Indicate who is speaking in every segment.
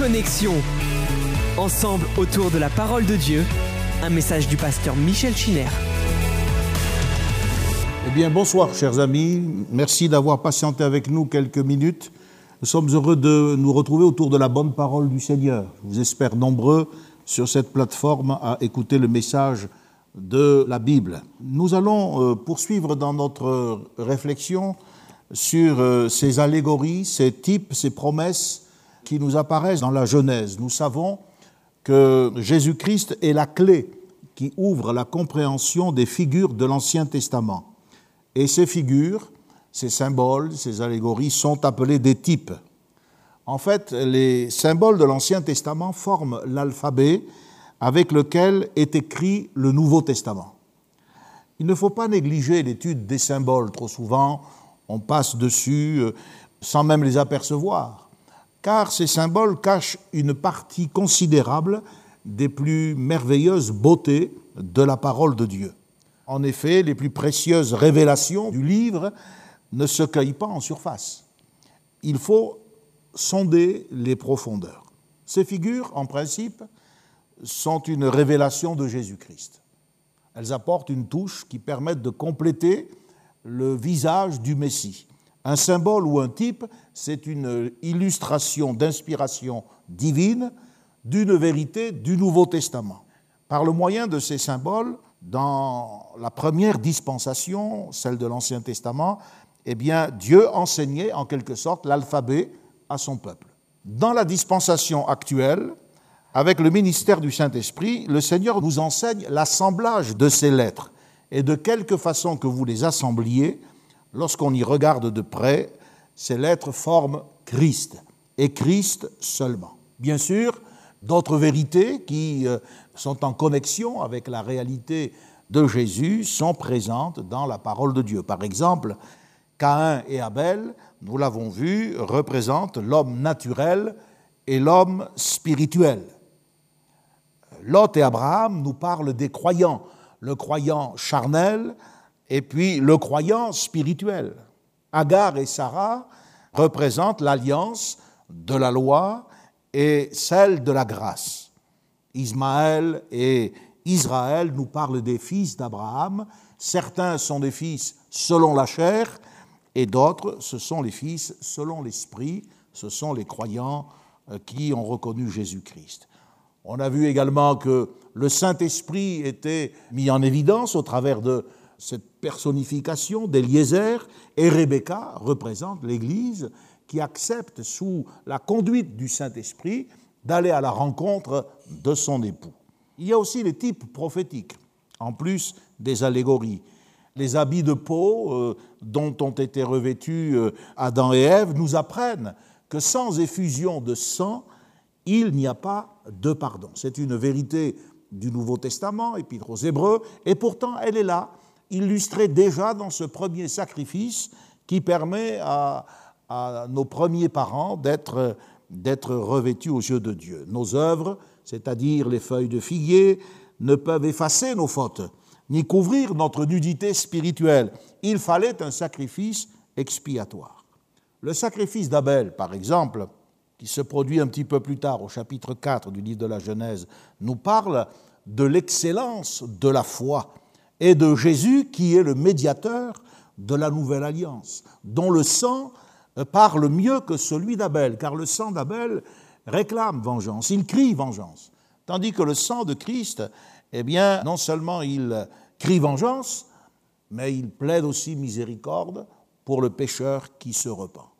Speaker 1: Connexion. Ensemble autour de la parole de Dieu, un message du pasteur Michel Chiner.
Speaker 2: Eh bien, bonsoir, chers amis. Merci d'avoir patienté avec nous quelques minutes. Nous sommes heureux de nous retrouver autour de la bonne parole du Seigneur. Je vous espère nombreux sur cette plateforme à écouter le message de la Bible. Nous allons euh, poursuivre dans notre réflexion sur euh, ces allégories, ces types, ces promesses nous apparaissent dans la Genèse. Nous savons que Jésus-Christ est la clé qui ouvre la compréhension des figures de l'Ancien Testament. Et ces figures, ces symboles, ces allégories sont appelés des types. En fait, les symboles de l'Ancien Testament forment l'alphabet avec lequel est écrit le Nouveau Testament. Il ne faut pas négliger l'étude des symboles. Trop souvent, on passe dessus euh, sans même les apercevoir, car ces symboles cachent une partie considérable des plus merveilleuses beautés de la parole de Dieu. En effet, les plus précieuses révélations du livre ne se cueillent pas en surface. Il faut sonder les profondeurs. Ces figures, en principe, sont une révélation de Jésus-Christ. Elles apportent une touche qui permet de compléter le visage du Messie. Un symbole ou un type, c'est une illustration d'inspiration divine d'une vérité du Nouveau Testament. Par le moyen de ces symboles, dans la première dispensation, celle de l'Ancien Testament, eh bien, Dieu enseignait en quelque sorte l'alphabet à son peuple. Dans la dispensation actuelle, avec le ministère du Saint-Esprit, le Seigneur nous enseigne l'assemblage de ces lettres et de quelque façon que vous les assembliez, lorsqu'on y regarde de près, ces lettres forment Christ, et Christ seulement. Bien sûr, d'autres vérités qui euh, sont en connexion avec la réalité de Jésus sont présentes dans la parole de Dieu. Par exemple, Caïn et Abel, nous l'avons vu, représentent l'homme naturel et l'homme spirituel. Lot et Abraham nous parlent des croyants, le croyant charnel et puis le croyant spirituel. Agar et Sarah représentent l'alliance de la loi et celle de la grâce. Ismaël et Israël nous parlent des fils d'Abraham. Certains sont des fils selon la chair et d'autres, ce sont les fils selon l'esprit. Ce sont les croyants euh, qui ont reconnu Jésus-Christ. On a vu également que le Saint-Esprit était mis en évidence au travers de cette personnification d'Eliezer, et Rebecca représente l'Église qui accepte sous la conduite du Saint-Esprit d'aller à la rencontre de son époux. Il y a aussi les types prophétiques, en plus des allégories. Les habits de peau euh, dont ont été revêtus euh, Adam et Ève nous apprennent que sans effusion de sang, il n'y a pas de pardon. C'est une vérité du Nouveau Testament, épître aux Hébreux, et pourtant elle est là, illustrée déjà dans ce premier sacrifice qui permet à, nos premiers parents d'être revêtus aux yeux de Dieu. Nos œuvres, c'est-à-dire les feuilles de figuier, ne peuvent effacer nos fautes, ni couvrir notre nudité spirituelle. Il fallait un sacrifice expiatoire. Le sacrifice d'Abel, par exemple, qui se produit un petit peu plus tard au chapitre 4 du livre de la Genèse, nous parle de l'excellence de la foi et de Jésus qui est le médiateur de la nouvelle alliance, dont le sang parle mieux que celui d'Abel, car le sang d'Abel réclame vengeance, il crie vengeance, tandis que le sang de Christ, eh bien, non seulement il crie vengeance, mais il plaide aussi miséricorde pour le pécheur qui se repent.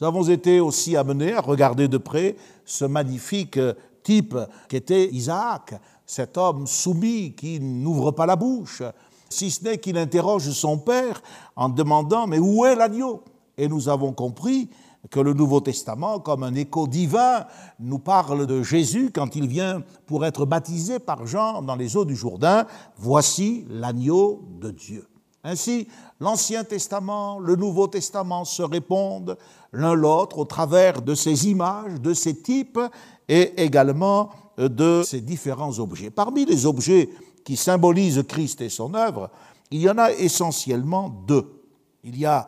Speaker 2: Nous avons été aussi amenés à regarder de près ce magnifique type qu'était Isaac, cet homme soumis qui n'ouvre pas la bouche, si ce n'est qu'il interroge son père en demandant Mais où est l'agneau? Et nous avons compris que le Nouveau Testament, comme un écho divin, nous parle de Jésus quand il vient pour être baptisé par Jean dans les eaux du Jourdain. Voici l'agneau de Dieu. Ainsi, l'Ancien Testament, le Nouveau Testament se répondent l'un l'autre au travers de ces images, de ces types et également de ces différents objets. Parmi les objets qui symbolisent Christ et son œuvre, il y en a essentiellement deux. Il y a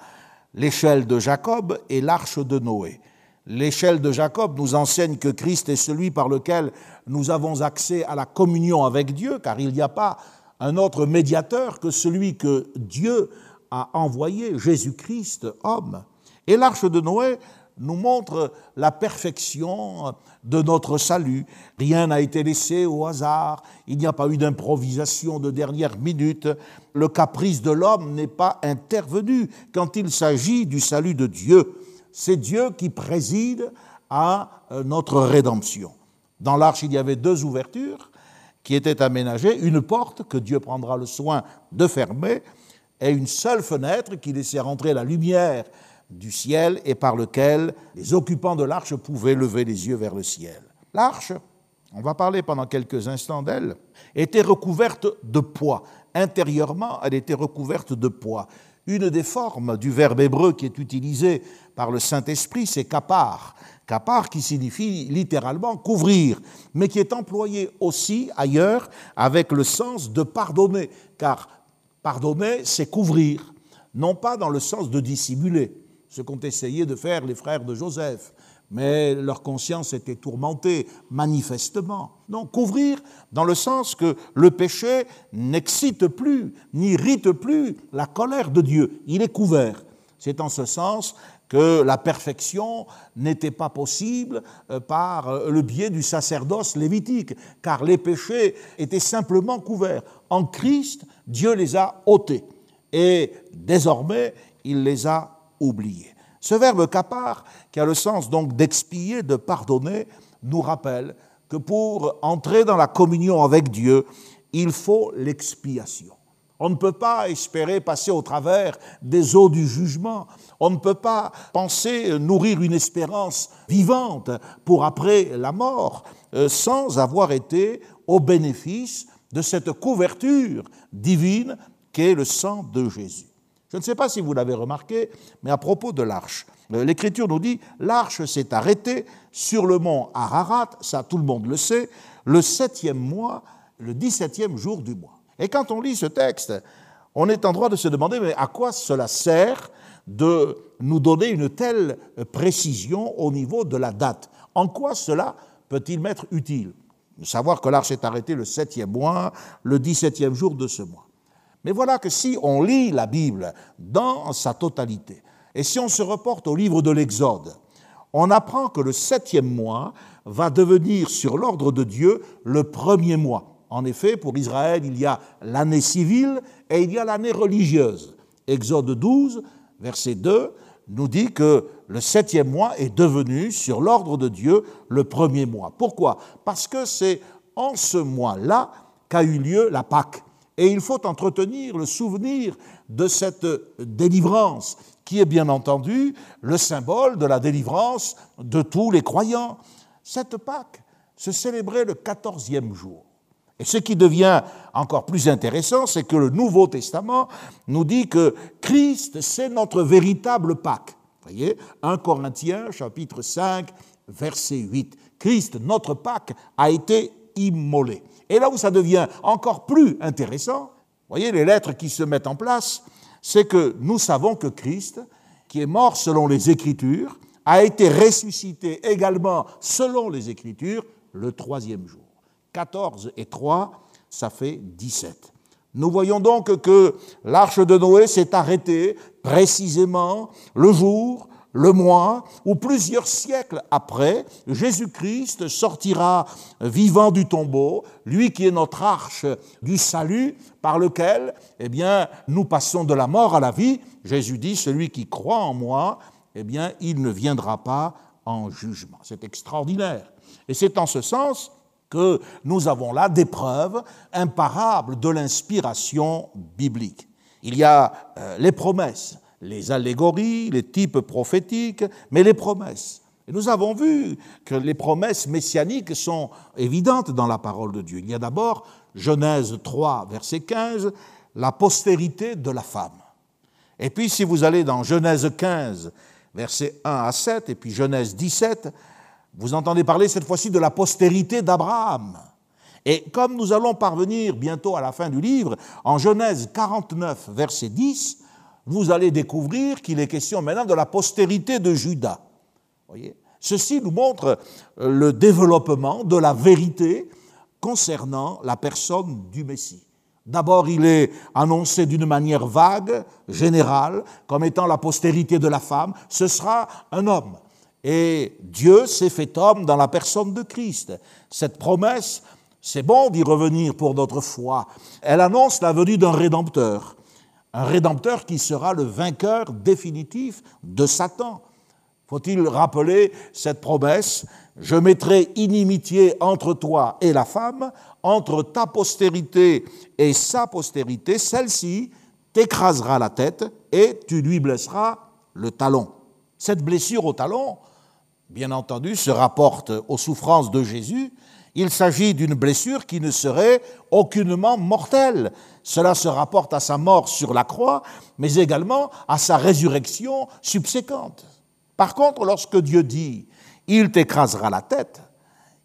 Speaker 2: l'échelle de Jacob et l'arche de Noé. L'échelle de Jacob nous enseigne que Christ est celui par lequel nous avons accès à la communion avec Dieu, car il n'y a pas un autre médiateur que celui que Dieu a envoyé, Jésus-Christ, homme. Et l'arche de Noé nous montre la perfection de notre salut. Rien n'a été laissé au hasard, il n'y a pas eu d'improvisation de dernière minute, le caprice de l'homme n'est pas intervenu quand il s'agit du salut de Dieu. C'est Dieu qui préside à euh, notre rédemption. Dans l'arche, il y avait deux ouvertures qui étaient aménagées, une porte que Dieu prendra le soin de fermer, et une seule fenêtre qui laissait rentrer la lumière du ciel et par lequel les occupants de l'arche pouvaient lever les yeux vers le ciel. L'arche, on va parler pendant quelques instants d'elle, était recouverte de poids. Intérieurement, elle était recouverte de poids. Une des formes du verbe hébreu qui est utilisé par le Saint-Esprit, c'est kapar. Kapar qui signifie littéralement couvrir, mais qui est employé aussi ailleurs avec le sens de pardonner, car pardonner, c'est couvrir, non pas dans le sens de dissimuler ce qu'ont essayé de faire les frères de Joseph. Mais leur conscience était tourmentée, manifestement. Non, couvrir dans le sens que le péché n'excite plus, n'irrite plus la colère de Dieu. Il est couvert. C'est en ce sens que la perfection n'était pas possible euh, par euh, le biais du sacerdoce lévitique, car les péchés étaient simplement couverts. En Christ, Dieu les a ôtés. Et désormais, il les a oublié. Ce verbe kapar, qui a le sens donc d'expier, de pardonner, nous rappelle que pour entrer dans la communion avec Dieu, il faut l'expiation. On ne peut pas espérer passer au travers des eaux du jugement. On ne peut pas penser nourrir une espérance vivante pour après la mort euh, sans avoir été au bénéfice de cette couverture divine qu'est le sang de Jésus. Je ne sais pas si vous l'avez remarqué, mais à propos de l'arche, euh, l'Écriture nous dit l'arche s'est arrêtée sur le mont Ararat, ça tout le monde le sait, le septième mois, le dix-septième jour du mois. Et quand on lit ce texte, on est en droit de se demander mais à quoi cela sert de nous donner une telle précision au niveau de la date? En quoi cela peut-il m'être utile? Savoir que l'arche s'est arrêtée le septième mois, le dix-septième jour de ce mois. Mais voilà que si on lit la Bible dans sa totalité, et si on se reporte au livre de l'Exode, on apprend que le septième mois va devenir sur l'ordre de Dieu le premier mois. En effet, pour Israël, il y a l'année civile et il y a l'année religieuse. Exode 12, verset 2, nous dit que le septième mois est devenu, sur l'ordre de Dieu, le premier mois. Pourquoi? Parce que c'est en ce mois-là qu'a eu lieu la Pâque. Et il faut entretenir le souvenir de cette délivrance, qui est bien entendu le symbole de la délivrance de tous les croyants. Cette Pâque se célébrait le quatorzième jour. Et ce qui devient encore plus intéressant, c'est que le Nouveau Testament nous dit que Christ, c'est notre véritable Pâque. Vous voyez, 1 Corinthiens chapitre 5, verset 8. Christ, notre Pâque, a été immolé. Et là où ça devient encore plus intéressant, voyez les lettres qui se mettent en place, c'est que nous savons que Christ, qui est mort selon les Écritures, a été ressuscité également selon les Écritures le troisième jour. 14 et 3, ça fait 17. Nous voyons donc que l'arche de Noé s'est arrêtée précisément le jour le mois où plusieurs siècles après, Jésus-Christ sortira vivant du tombeau, lui qui est notre arche du salut par lequel, eh bien, nous passons de la mort à la vie. Jésus dit, celui qui croit en moi, eh bien, il ne viendra pas en jugement. C'est extraordinaire. Et c'est en ce sens que nous avons là des preuves imparables de l'inspiration biblique. Il y a euh, les promesses les allégories, les types prophétiques, mais les promesses. Et nous avons vu que les promesses messianiques sont évidentes dans la parole de Dieu. Il y a d'abord Genèse 3, verset 15, la postérité de la femme. Et puis si vous allez dans Genèse 15, verset 1 à 7, et puis Genèse 17, vous entendez parler cette fois-ci de la postérité d'Abraham. Et comme nous allons parvenir bientôt à la fin du livre, en Genèse 49, verset 10, vous allez découvrir qu'il est question maintenant de la postérité de Judas. Voyez? Ceci nous montre le développement de la vérité concernant la personne du Messie. D'abord, il est annoncé d'une manière vague, générale, comme étant la postérité de la femme. Ce sera un homme. Et Dieu s'est fait homme dans la personne de Christ. Cette promesse, c'est bon d'y revenir pour notre foi. Elle annonce la venue d'un rédempteur. Un rédempteur qui sera le vainqueur définitif de Satan. Faut-il rappeler cette promesse Je mettrai inimitié entre toi et la femme, entre ta postérité et sa postérité, celle-ci t'écrasera la tête et tu lui blesseras le talon. Cette blessure au talon, bien entendu, se rapporte aux souffrances de Jésus. Il s'agit d'une blessure qui ne serait aucunement mortelle. Cela se rapporte à sa mort sur la croix, mais également à sa résurrection subséquente. Par contre, lorsque Dieu dit ⁇ Il t'écrasera la tête ⁇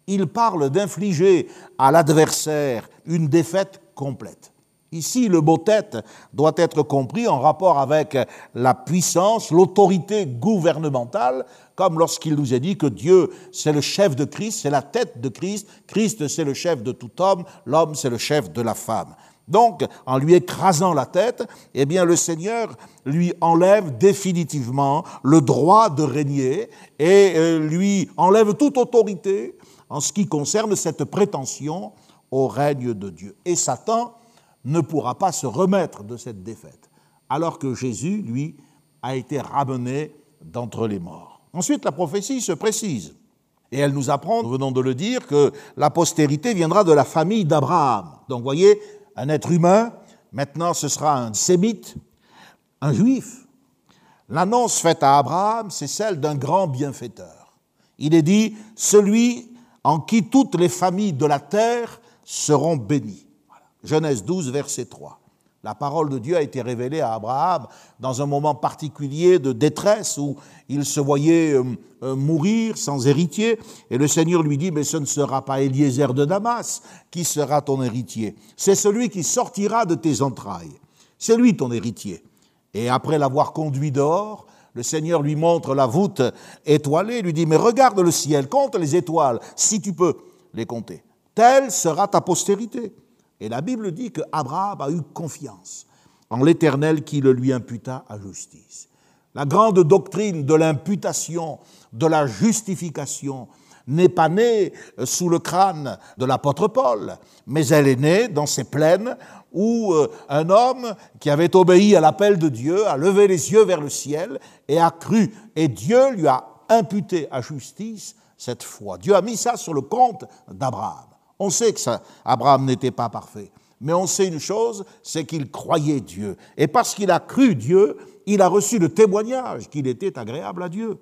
Speaker 2: il parle d'infliger à l'adversaire une défaite complète. Ici, le mot tête doit être compris en rapport avec la puissance, l'autorité gouvernementale, comme lorsqu'il nous est dit que Dieu, c'est le chef de Christ, c'est la tête de Christ, Christ, c'est le chef de tout homme, l'homme, c'est le chef de la femme. Donc, en lui écrasant la tête, eh bien, le Seigneur lui enlève définitivement le droit de régner et euh, lui enlève toute autorité, en ce qui concerne cette prétention au règne de Dieu. Et Satan ne pourra pas se remettre de cette défaite, alors que Jésus, lui, a été ramené d'entre les morts. Ensuite, la prophétie se précise, et elle nous apprend, nous venons de le dire, que la postérité viendra de la famille d'Abraham. Donc, voyez, un être humain, maintenant ce sera un sémite, un juif. L'annonce faite à Abraham, c'est celle d'un grand bienfaiteur. Il est dit, celui en qui toutes les familles de la terre seront bénies. Genèse 12, verset 3. La parole de Dieu a été révélée à Abraham dans un moment particulier de détresse où il se voyait euh, euh, mourir sans héritier. Et le Seigneur lui dit, mais ce ne sera pas Eliezer de Damas qui sera ton héritier. C'est celui qui sortira de tes entrailles. C'est lui ton héritier. Et après l'avoir conduit dehors, le Seigneur lui montre la voûte étoilée, lui dit, mais regarde le ciel, compte les étoiles, si tu peux les compter. Telle sera ta postérité. Et la Bible dit que Abraham a eu confiance en l'Éternel qui le lui imputa à justice. La grande doctrine de l'imputation, de la justification, n'est pas née sous le crâne de l'apôtre Paul, mais elle est née dans ses plaines où euh, un homme qui avait obéi à l'appel de Dieu a levé les yeux vers le ciel et a cru. Et Dieu lui a imputé à justice cette foi. Dieu a mis ça sur le compte d'Abraham. On sait que ça, Abraham n'était pas parfait. Mais on sait une chose, c'est qu'il croyait Dieu. Et parce qu'il a cru Dieu, il a reçu le témoignage qu'il était agréable à Dieu.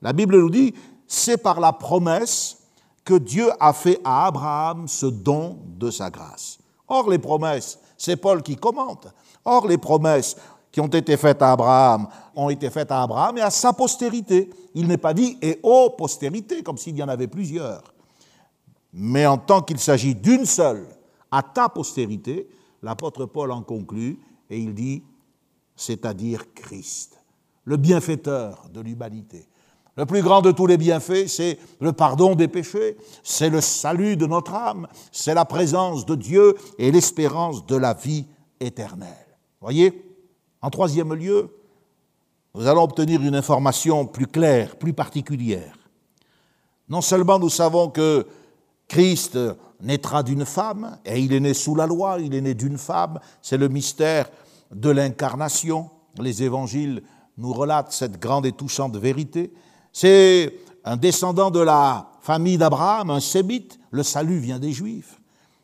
Speaker 2: La Bible nous dit, c'est par la promesse que Dieu a fait à Abraham ce don de sa grâce. Or, les promesses, c'est Paul qui commente. Or, les promesses qui ont été faites à Abraham ont été faites à Abraham et à sa postérité. Il n'est pas dit et aux postérités, comme s'il y en avait plusieurs. Mais en tant qu'il s'agit d'une seule, à ta postérité, l'apôtre Paul en conclut et il dit, c'est-à-dire Christ, le bienfaiteur de l'humanité. Le plus grand de tous les bienfaits, c'est le pardon des péchés, c'est le salut de notre âme, c'est la présence de Dieu et l'espérance de la vie éternelle. Voyez En troisième lieu, nous allons obtenir une information plus claire, plus particulière. Non seulement nous savons que Christ naîtra d'une femme, et il est né sous la loi, il est né d'une femme, c'est le mystère de l'incarnation. Les évangiles nous relatent cette grande et touchante vérité. C'est un descendant de la famille d'Abraham, un sémite. Le salut vient des Juifs.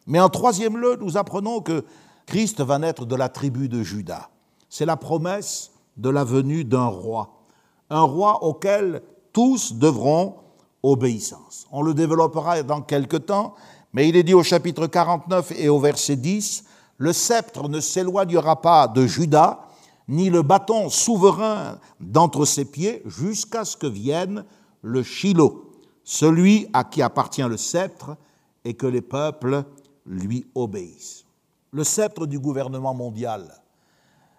Speaker 2: Mais en troisième lieu, nous apprenons que Christ va naître de la tribu de Juda. C'est la promesse de la venue d'un roi, un roi auquel tous devront On le développera dans quelque temps, mais il est dit au chapitre 49 et au verset 10, le sceptre ne s'éloignera pas de Juda, ni le bâton souverain d'entre ses pieds, jusqu'à ce que vienne le Shiloh, celui à qui appartient le sceptre, et que les peuples lui obéissent. Le sceptre du gouvernement mondial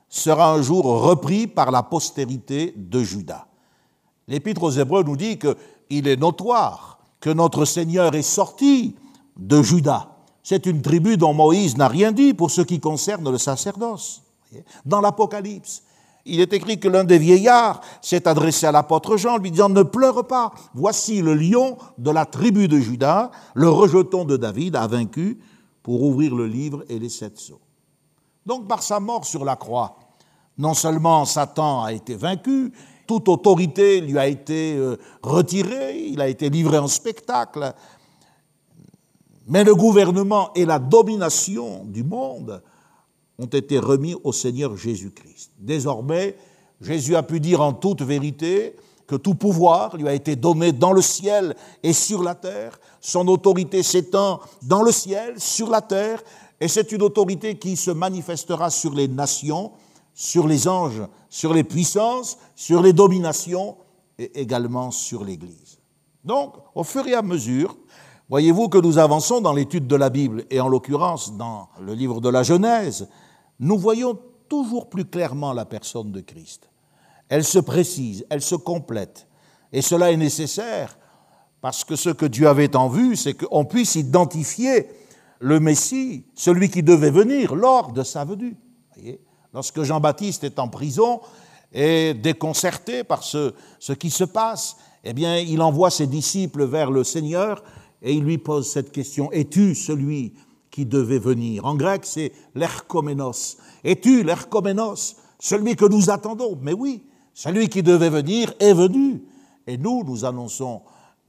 Speaker 2: sera un jour repris par la postérité de Judas. L'Épître aux Hébreux nous dit que il est notoire que notre Seigneur est sorti de Juda. C'est une tribu dont Moïse n'a rien dit pour ce qui concerne le sacerdoce. Dans l'Apocalypse, il est écrit que l'un des vieillards s'est adressé à l'apôtre Jean, lui disant Ne pleure pas, voici le lion de la tribu de Juda, le rejeton de David, a vaincu pour ouvrir le livre et les sept sceaux. Donc, par sa mort sur la croix, non seulement Satan a été vaincu, toute autorité lui a été euh, retirée, il a été livré en spectacle, mais le gouvernement et la domination du monde ont été remis au Seigneur Jésus-Christ. Désormais, Jésus a pu dire en toute vérité que tout pouvoir lui a été donné dans le ciel et sur la terre. Son autorité s'étend dans le ciel, sur la terre, et c'est une autorité qui se manifestera sur les nations, sur les anges, sur les puissances, sur les dominations et également sur l'Église. Donc, au fur et à mesure, voyez-vous que nous avançons dans l'étude de la Bible, et en l'occurrence dans le livre de la Genèse, nous voyons toujours plus clairement la personne de Christ. Elle se précise, elle se complète. Et cela est nécessaire parce que ce que Dieu avait en vue, c'est qu'on puisse identifier le Messie, celui qui devait venir lors de sa venue. Lorsque Jean-Baptiste est en prison et déconcerté par ce, ce qui se passe, eh bien, il envoie ses disciples vers le Seigneur et il lui pose cette question Es-tu celui qui devait venir? En grec, c'est l'erchomenos. Es-tu l'erchomenos, celui que nous attendons Mais oui, celui qui devait venir est venu. Et nous, nous annonçons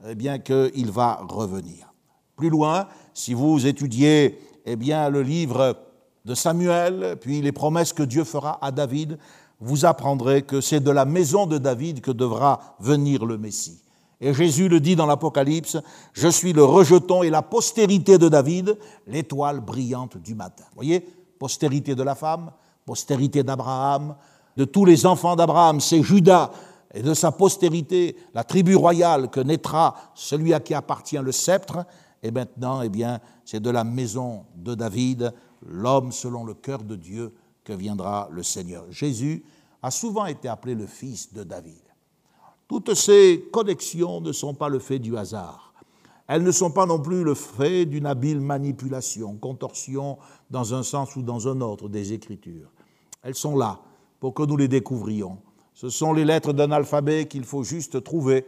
Speaker 2: eh bien qu'il va revenir. Plus loin, si vous étudiez eh bien, le livre de Samuel, puis les promesses que Dieu fera à David, vous apprendrez que c'est de la maison de David que devra venir le Messie. Et Jésus le dit dans l'Apocalypse, je suis le rejeton et la postérité de David, l'étoile brillante du matin. Vous voyez, postérité de la femme, postérité d'Abraham, de tous les enfants d'Abraham, c'est Judas, et de sa postérité, la tribu royale que naîtra celui à qui appartient le sceptre, et maintenant, eh bien, c'est de la maison de David, l'homme selon le cœur de Dieu, que viendra le Seigneur. Jésus a souvent été appelé le fils de David. Toutes ces connexions ne sont pas le fait du hasard. Elles ne sont pas non plus le fait d'une habile manipulation, contorsion dans un sens ou dans un autre des Écritures. Elles sont là pour que nous les découvrions. Ce sont les lettres d'un alphabet qu'il faut juste trouver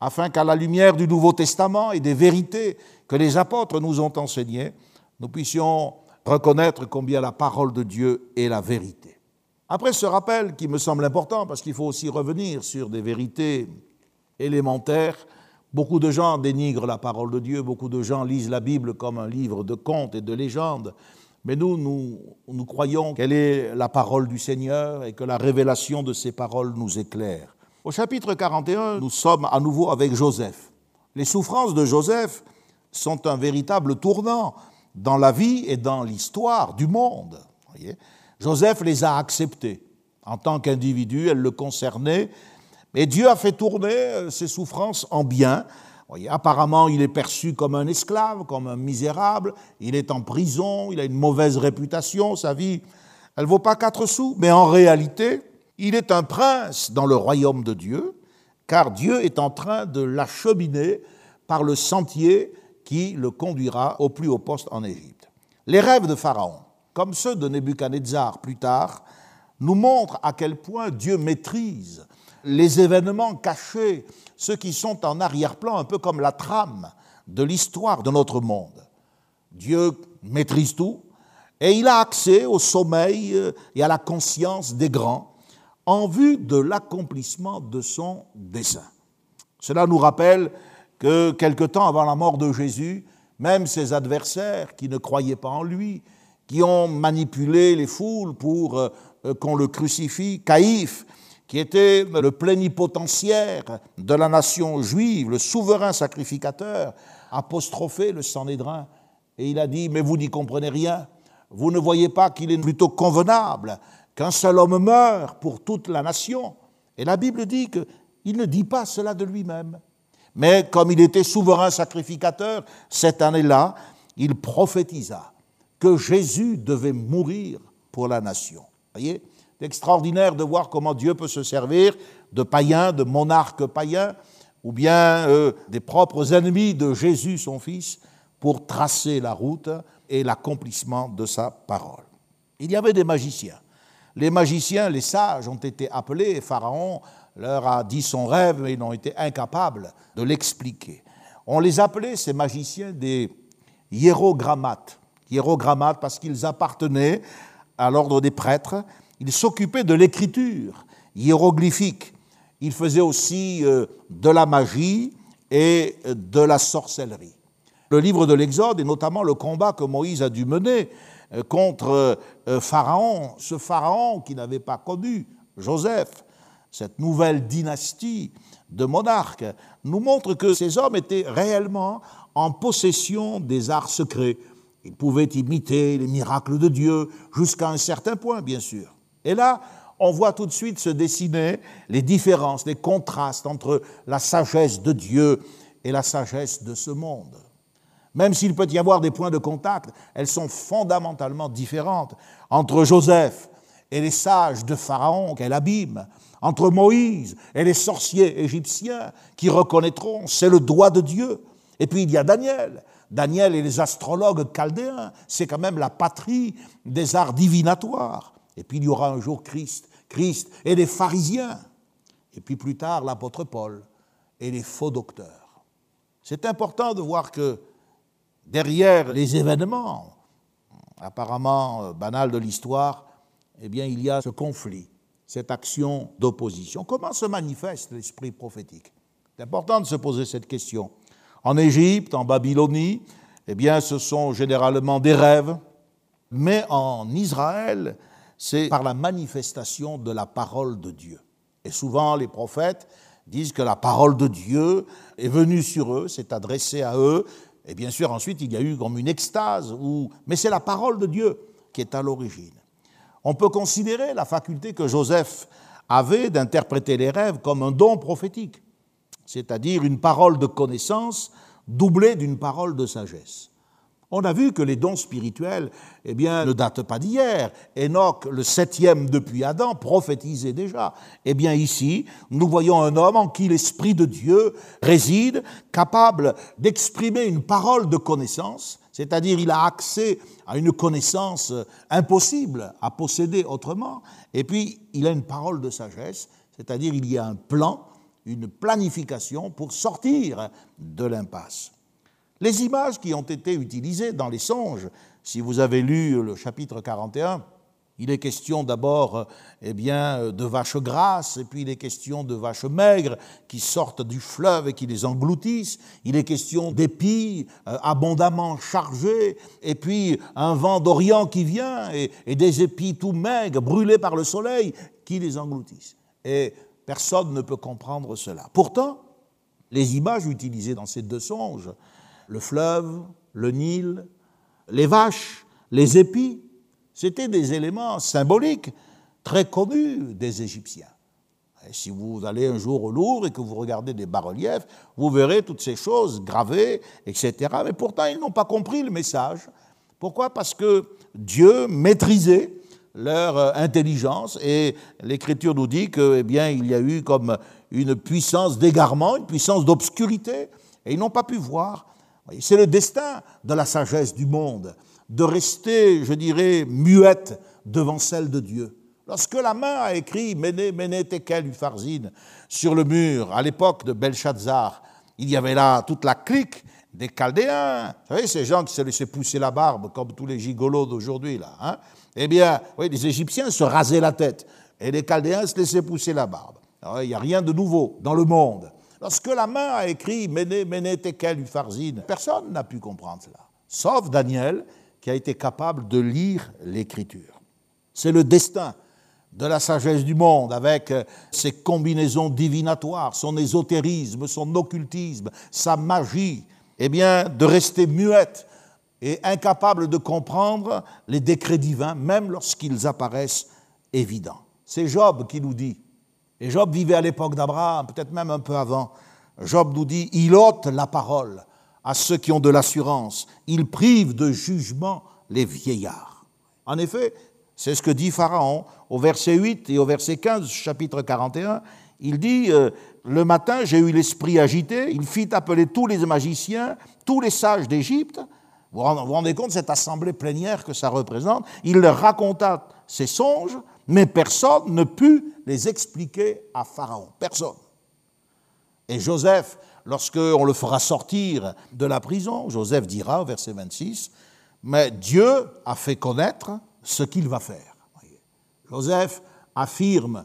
Speaker 2: afin qu'à la lumière du Nouveau Testament et des vérités que les apôtres nous ont enseignées, nous puissions reconnaître combien la parole de Dieu est la vérité. Après ce rappel qui me semble important, parce qu'il faut aussi revenir sur des vérités élémentaires, beaucoup de gens dénigrent la parole de Dieu, beaucoup de gens lisent la Bible comme un livre de contes et de légendes, mais nous, nous, nous croyons qu'elle est la parole du Seigneur et que la révélation de ces paroles nous éclaire. Au chapitre 41, nous sommes à nouveau avec Joseph. Les souffrances de Joseph sont un véritable tournant dans la vie et dans l'histoire du monde. Joseph les a acceptés. En tant qu'individu, elles le concernaient. Mais Dieu a fait tourner euh, ses souffrances en bien. Apparemment, il est perçu comme un esclave, comme un misérable. Il est en prison, il a une mauvaise réputation, sa vie, elle ne vaut pas quatre sous. Mais en réalité, il est un prince dans le royaume de Dieu, car Dieu est en train de l'acheminer par le sentier qui le conduira au plus haut poste en Égypte. Les rêves de Pharaon comme ceux de Nebuchadnezzar plus tard, nous montrent à quel point Dieu maîtrise les événements cachés, ceux qui sont en arrière-plan, un peu comme la trame de l'histoire de notre monde. Dieu maîtrise tout et il a accès au sommeil et à la conscience des grands en vue de l'accomplissement de son dessein. Cela nous rappelle que quelque temps avant la mort de Jésus, même ses adversaires qui ne croyaient pas en lui, qui ont manipulé les foules pour euh, qu'on le crucifie. Caïphe, qui était le plénipotentiaire de la nation juive, le souverain sacrificateur, apostrophé le Sanhédrin. Et il a dit, mais vous n'y comprenez rien. Vous ne voyez pas qu'il est plutôt convenable qu'un seul homme meure pour toute la nation. Et la Bible dit qu'il ne dit pas cela de lui-même. Mais comme il était souverain sacrificateur, cette année-là, il prophétisa que Jésus devait mourir pour la nation. Vous voyez C'est extraordinaire de voir comment Dieu peut se servir de païens, de monarques païens, ou bien euh, des propres ennemis de Jésus, son Fils, pour tracer la route et l'accomplissement de sa parole. Il y avait des magiciens. Les magiciens, les sages, ont été appelés, Pharaon leur a dit son rêve, mais ils ont été incapables de l'expliquer. On les appelait, ces magiciens, des hiérogrammates. Hiérogrammates parce qu'ils appartenaient à l'ordre des prêtres. Ils s'occupaient de l'écriture hiéroglyphique. Ils faisaient aussi euh, de la magie et de la sorcellerie. Le livre de l'Exode, et notamment le combat que Moïse a dû mener euh, contre euh, Pharaon, ce Pharaon qui n'avait pas connu Joseph, cette nouvelle dynastie de monarques, nous montre que ces hommes étaient réellement en possession des arts secrets. Ils pouvaient imiter les miracles de Dieu jusqu'à un certain point, bien sûr. Et là, on voit tout de suite se dessiner les différences, les contrastes entre la sagesse de Dieu et la sagesse de ce monde. Même s'il peut y avoir des points de contact, elles sont fondamentalement différentes entre Joseph et les sages de Pharaon qu'elle abîme, entre Moïse et les sorciers égyptiens qui reconnaîtront c'est le doigt de Dieu. Et puis il y a Daniel. Daniel et les astrologues chaldéens, c'est quand même la patrie des arts divinatoires. Et puis il y aura un jour Christ, Christ et les pharisiens. Et puis plus tard l'apôtre Paul et les faux docteurs. C'est important de voir que derrière les événements apparemment euh, banals de l'histoire, eh il y a ce conflit cette action d'opposition. Comment se manifeste l'esprit prophétique? C'est important de se poser cette question. En Égypte, en Babylonie, eh bien, ce sont généralement des rêves, mais en Israël, c'est par la manifestation de la parole de Dieu. Et souvent, les prophètes disent que la parole de Dieu est venue sur eux, s'est adressée à eux, et bien sûr, ensuite, il y a eu comme une extase, mais c'est la parole de Dieu qui est à l'origine. On peut considérer la faculté que Joseph avait d'interpréter les rêves comme un don prophétique, c'est-à-dire une parole de connaissance doublée d'une parole de sagesse. On a vu que les dons spirituels eh bien, ne datent pas d'hier. Enoch, le septième depuis Adam, prophétisait déjà. Eh bien ici, nous voyons un homme en qui l'Esprit de Dieu réside, capable d'exprimer une parole de connaissance, c'est-à-dire il a accès à une connaissance impossible à posséder autrement, et puis il a une parole de sagesse, c'est-à-dire il y a un plan, une planification pour sortir de l'impasse. Les images qui ont été utilisées dans les songes, si vous avez lu le chapitre 41, il est question d'abord eh de vaches grasses, et puis il est question de vaches maigres qui sortent du fleuve et qui les engloutissent. Il est question d'épis euh, abondamment chargés, et puis un vent d'Orient qui vient, et des épis tout maigres, brûlés par le soleil, qui les engloutissent. Et personne ne peut comprendre cela. Pourtant, les images utilisées dans ces deux songes, le fleuve, le Nil, les vaches, les épis, c'était des éléments symboliques très connus des Égyptiens. Si vous allez un jour au Louvre et que vous regardez des bas-reliefs, vous verrez toutes ces choses gravées, etc. Mais pourtant, ils n'ont pas compris le message. Pourquoi? Parce que Dieu maîtrisait leur euh, intelligence et l'Écriture nous dit que, eh bien, il y a eu comme une puissance d'égarement, une puissance d'obscurité, et ils n'ont pas pu voir. C'est le destin de la sagesse du monde de rester, je dirais, muette devant celle de Dieu. Lorsque la main a écrit Méné, Méné, Tekel, Ufarzine sur le mur, à l'époque de Belshazzar, il y avait là toute la clique des Chaldéens. Vous savez, ces gens qui se laissaient pousser la barbe, comme tous les gigolos d'aujourd'hui, là. Hein eh bien, oui, les Égyptiens se rasaient la tête et les Chaldéens se laissaient pousser la barbe. Il n'y a rien de nouveau dans le monde. Lorsque la main a écrit Méné, Méné, Tekel, Ufarzine, personne n'a pu comprendre cela, sauf Daniel, qui a été capable de lire l'Écriture. C'est le destin de la sagesse du monde avec euh, ses combinaisons divinatoires, son ésotérisme, son occultisme, sa magie, eh bien, de rester muette et incapable de comprendre les décrets divins, même lorsqu'ils apparaissent évidents. C'est Job qui nous dit, et Job vivait à l'époque d'Abraham, peut-être même un peu avant, Job nous dit, il ôte la parole à ceux qui ont de l'assurance. Il prive de jugement les vieillards. En effet, c'est ce que dit Pharaon au verset 8 et au verset 15 chapitre 41. Il dit, euh, le matin j'ai eu l'esprit agité, il fit appeler tous les magiciens, tous les sages d'Égypte. Vous vous rendez compte cette assemblée plénière que ça représente Il leur raconta ses songes, mais personne ne put les expliquer à Pharaon. Personne. Et Joseph, lorsqu'on le fera sortir de la prison, Joseph dira, verset 26, mais Dieu a fait connaître ce qu'il va faire. Joseph affirme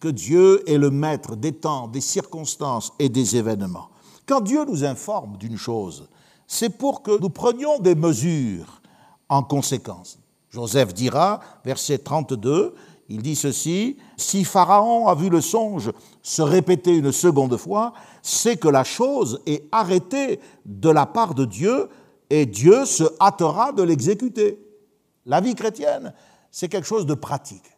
Speaker 2: que Dieu est le maître des temps, des circonstances et des événements. Quand Dieu nous informe d'une chose, c'est pour que nous prenions des mesures en conséquence. Joseph dira, verset 32, il dit ceci, si Pharaon a vu le songe se répéter une seconde fois, c'est que la chose est arrêtée de la part de Dieu et Dieu se hâtera de l'exécuter. La vie chrétienne, c'est quelque chose de pratique,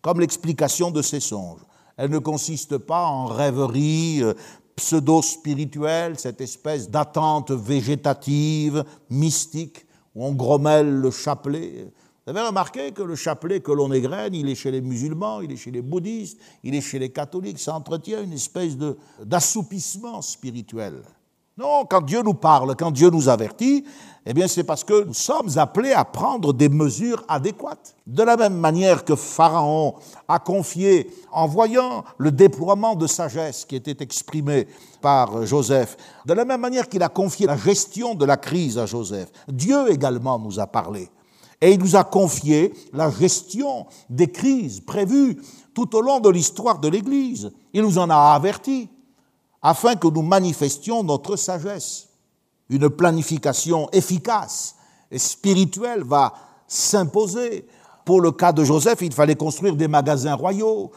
Speaker 2: comme l'explication de ces songes. Elle ne consiste pas en rêverie euh, pseudo-spirituelle, cette espèce d'attente végétative, mystique, où on grommelle le chapelet. Vous avez remarqué que le chapelet que l'on égrène, il est chez les musulmans, il est chez les bouddhistes, il est chez les catholiques, ça entretient une espèce d'assoupissement spirituel. Non, quand Dieu nous parle, quand Dieu nous avertit, eh bien c'est parce que nous sommes appelés à prendre des mesures adéquates. De la même manière que Pharaon a confié, en voyant le déploiement de sagesse qui était exprimé par Joseph, de la même manière qu'il a confié la gestion de la crise à Joseph, Dieu également nous a parlé. Et il nous a confié la gestion des crises prévues tout au long de l'histoire de l'Église. Il nous en a avertis afin que nous manifestions notre sagesse. Une planification efficace et spirituelle va s'imposer. Pour le cas de Joseph, il fallait construire des magasins royaux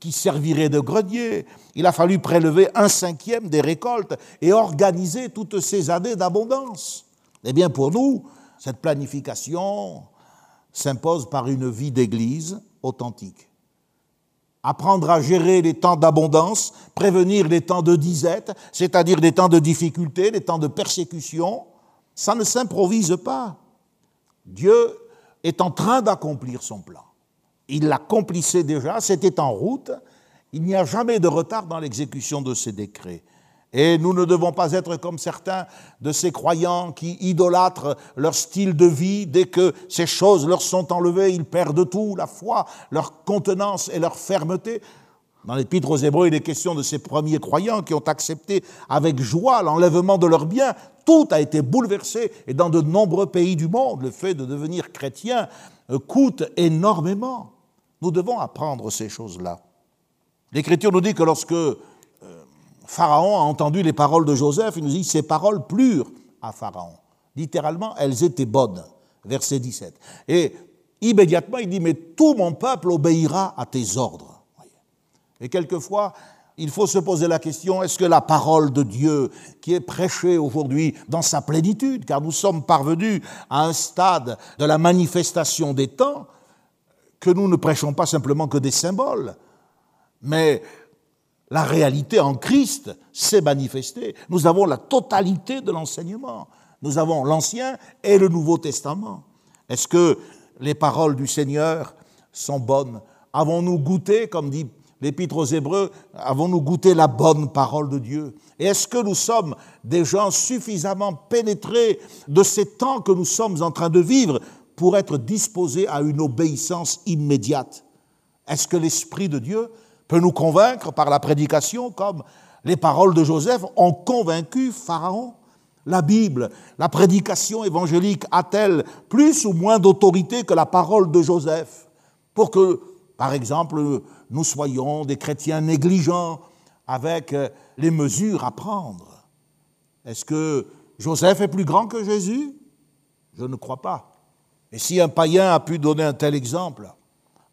Speaker 2: qui serviraient de grenier. Il a fallu prélever un cinquième des récoltes et organiser toutes ces années d'abondance. Eh bien, pour nous, cette planification s'impose par une vie d'Église authentique. Apprendre à gérer les temps d'abondance, prévenir les temps de disette, c'est-à-dire les temps de difficulté, les temps de persécution, ça ne s'improvise pas. Dieu est en train d'accomplir son plan. Il l'accomplissait déjà, c'était en route. Il n'y a jamais de retard dans l'exécution de ses décrets. Et nous ne devons pas être comme certains de ces croyants qui idolâtrent leur style de vie. Dès que ces choses leur sont enlevées, ils perdent tout, la foi, leur contenance et leur fermeté. Dans l'Épître aux Hébreux, il est question de ces premiers croyants qui ont accepté avec joie l'enlèvement de leurs biens. Tout a été bouleversé et dans de nombreux pays du monde, le fait de devenir chrétien euh, coûte énormément. Nous devons apprendre ces choses-là. L'Écriture nous dit que lorsque Pharaon a entendu les paroles de Joseph, il nous dit ces paroles plurent à Pharaon. Littéralement, elles étaient bonnes. Verset 17. Et immédiatement, il dit, mais tout mon peuple obéira à tes ordres. Et quelquefois, il faut se poser la question, est-ce que la parole de Dieu qui est prêchée aujourd'hui dans sa plénitude, car nous sommes parvenus à un stade de la manifestation des temps, que nous ne prêchons pas simplement que des symboles, mais la réalité en Christ s'est manifestée. Nous avons la totalité de l'enseignement. Nous avons l'Ancien et le Nouveau Testament. Est-ce que les paroles du Seigneur sont bonnes? Avons-nous goûté, comme dit l'Épître aux Hébreux, avons-nous goûté la bonne parole de Dieu? Et est-ce que nous sommes des gens suffisamment pénétrés de ces temps que nous sommes en train de vivre pour être disposés à une obéissance immédiate? Est-ce que l'Esprit de Dieu peut nous convaincre par la prédication, comme les paroles de Joseph ont convaincu Pharaon. La Bible, la prédication évangélique a-t-elle plus ou moins d'autorité que la parole de Joseph pour que, par exemple, nous soyons des chrétiens négligents avec les mesures à prendre? Est-ce que Joseph est plus grand que Jésus? Je ne crois pas. Et si un païen a pu donner un tel exemple,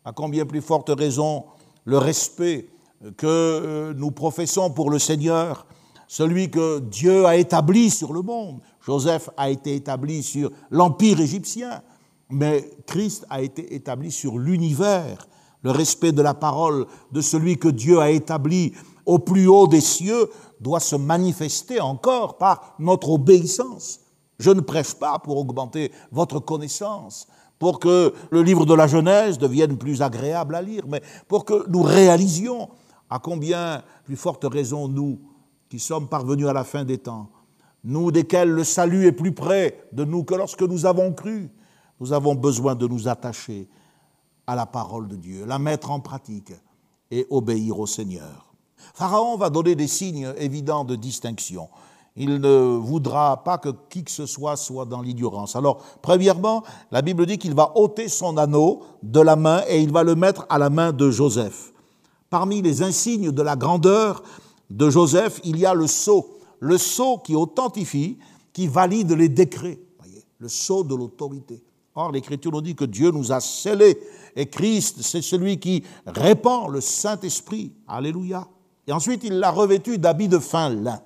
Speaker 2: à combien plus forte raison le respect que euh, nous professons pour le Seigneur, celui que Dieu a établi sur le monde. Joseph a été établi sur l'empire égyptien, mais Christ a été établi sur l'univers. Le respect de la parole de celui que Dieu a établi au plus haut des cieux doit se manifester encore par notre obéissance. Je ne prêche pas pour augmenter votre connaissance, pour que le livre de la Genèse devienne plus agréable à lire, mais pour que nous réalisions À combien plus forte raison nous, qui sommes parvenus à la fin des temps, nous desquels le salut est plus près de nous que lorsque nous avons cru, nous avons besoin de nous attacher à la parole de Dieu, la mettre en pratique et obéir au Seigneur. Pharaon va donner des signes évidents de distinction. Il ne voudra pas que qui que ce soit soit dans l'ignorance. Alors, premièrement, la Bible dit qu'il va ôter son anneau de la main et il va le mettre à la main de Joseph. Parmi les insignes de la grandeur de Joseph, il y a le sceau, le sceau qui authentifie, qui valide les décrets, voyez, le sceau de l'autorité. Or, l'Écriture nous dit que Dieu nous a scellés et Christ, c'est celui qui répand le Saint-Esprit. Alléluia. Et ensuite, il l'a revêtu d'habits de fin lin.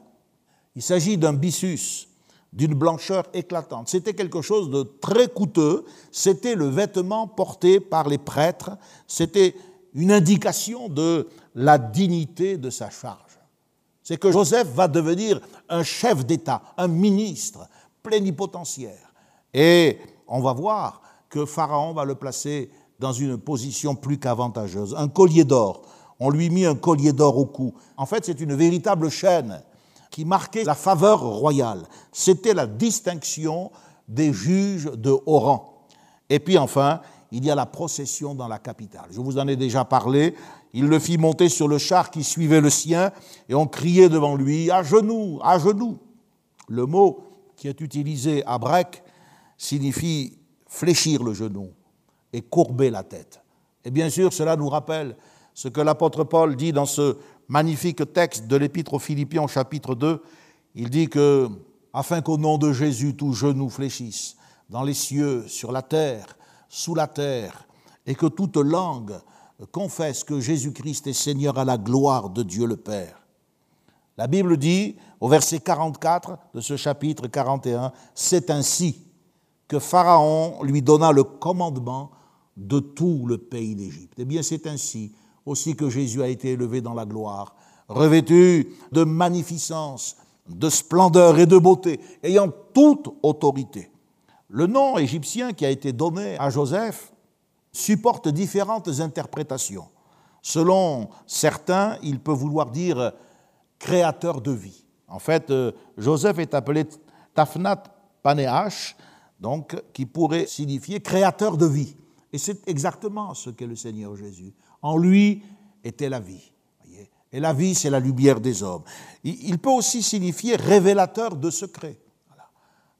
Speaker 2: Il s'agit d'un byssus, d'une blancheur éclatante. C'était quelque chose de très coûteux. C'était le vêtement porté par les prêtres. C'était une indication de la dignité de sa charge. C'est que Joseph va devenir un chef d'État, un ministre plénipotentiaire. Et on va voir que Pharaon va le placer dans une position plus qu'avantageuse. Un collier d'or. On lui mit un collier d'or au cou. En fait, c'est une véritable chaîne qui marquait la faveur royale. C'était la distinction des juges de haut rang. Et puis enfin, il y a la procession dans la capitale. Je vous en ai déjà parlé. Il le fit monter sur le char qui suivait le sien et on criait devant lui À genoux, à genoux. Le mot qui est utilisé à Brec signifie fléchir le genou et courber la tête. Et bien sûr, cela nous rappelle ce que l'apôtre Paul dit dans ce magnifique texte de l'Épître aux Philippiens chapitre 2. Il dit que, afin qu'au nom de Jésus, tout genou fléchisse, dans les cieux, sur la terre, sous la terre, et que toute langue confesse que Jésus-Christ est Seigneur à la gloire de Dieu le Père. La Bible dit, au verset 44 de ce chapitre 41, C'est ainsi que Pharaon lui donna le commandement de tout le pays d'Égypte. Eh bien, c'est ainsi aussi que Jésus a été élevé dans la gloire, revêtu de magnificence, de splendeur et de beauté, ayant toute autorité. Le nom égyptien qui a été donné à Joseph supporte différentes interprétations. Selon certains, il peut vouloir dire créateur de vie. En fait, euh, Joseph est appelé Tafnat Paneach, donc qui pourrait signifier créateur de vie. Et c'est exactement ce qu'est le Seigneur Jésus. En lui était la vie. Et la vie, c'est la lumière des hommes. Il peut aussi signifier révélateur de secrets.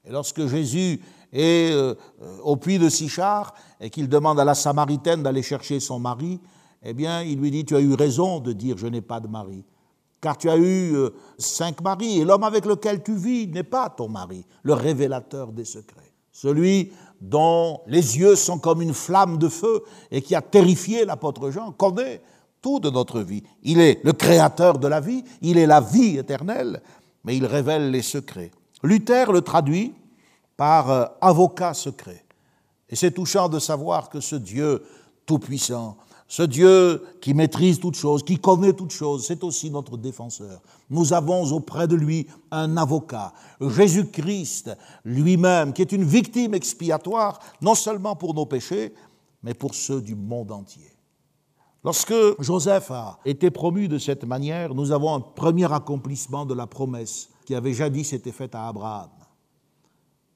Speaker 2: Et lorsque Jésus est euh, au puits de Sichar et qu'il demande à la Samaritaine d'aller chercher son mari, eh bien, il lui dit, tu as eu raison de dire, je n'ai pas de mari, car tu as eu euh, cinq maris, et l'homme avec lequel tu vis n'est pas ton mari, le révélateur des secrets celui dont les yeux sont comme une flamme de feu et qui a terrifié l'apôtre Jean, connaît tout de notre vie. Il est le créateur de la vie, il est la vie éternelle, mais il révèle les secrets. Luther le traduit par euh, avocat secret. Et c'est touchant de savoir que ce Dieu tout-puissant, ce Dieu qui maîtrise toutes choses, qui connaît toutes choses, c'est aussi notre défenseur. Nous avons auprès de lui un avocat, Jésus-Christ lui-même, qui est une victime expiatoire, non seulement pour nos péchés, mais pour ceux du monde entier. Lorsque Joseph a été promu de cette manière, nous avons un premier accomplissement de la promesse qui avait jadis été faite à Abraham.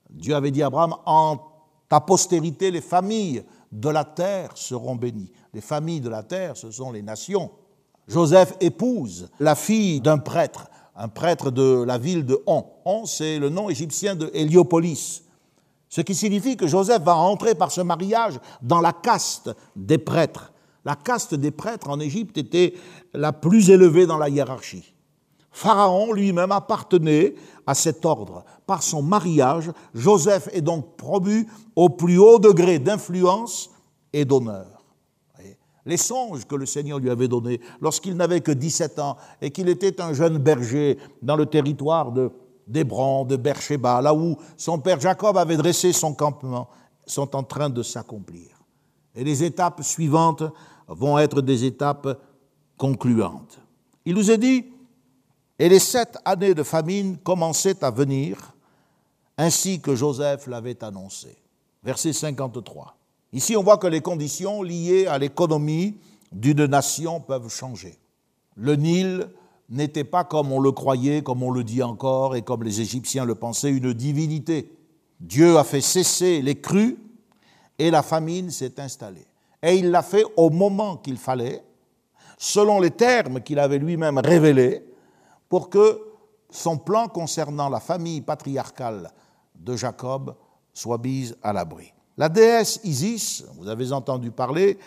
Speaker 2: Dieu avait dit à Abraham, ta postérité, les familles de la terre seront bénies. Les familles de la terre, ce sont les nations. Joseph épouse la fille d'un prêtre, un prêtre de la ville de On. On, c'est le nom égyptien de Héliopolis. Ce qui signifie que Joseph va entrer par ce mariage dans la caste des prêtres. La caste des prêtres en Égypte était la plus élevée dans la hiérarchie. Pharaon lui-même appartenait à cet ordre. Par son mariage, Joseph est donc promu au plus haut degré d'influence et d'honneur. Les songes que le Seigneur lui avait donnés lorsqu'il n'avait que 17 ans et qu'il était un jeune berger dans le territoire de d'Hébron, de Beersheba, là où son père Jacob avait dressé son campement, sont en train de s'accomplir. Et les étapes suivantes vont être des étapes concluantes. Il nous est dit, et les sept années de famine commençaient à venir, ainsi que Joseph l'avait annoncé. Verset 53. Ici, on voit que les conditions liées à l'économie d'une nation peuvent changer. Le Nil n'était pas comme on le croyait, comme on le dit encore, et comme les Égyptiens le pensaient, une divinité. Dieu a fait cesser les crues et la famine s'est installée. Et il l'a fait au moment qu'il fallait, selon les termes qu'il avait lui-même révélés, pour que son plan concernant la famille patriarcale de Jacob soit mise à l'abri. La déesse Isis, vous avez entendu parler,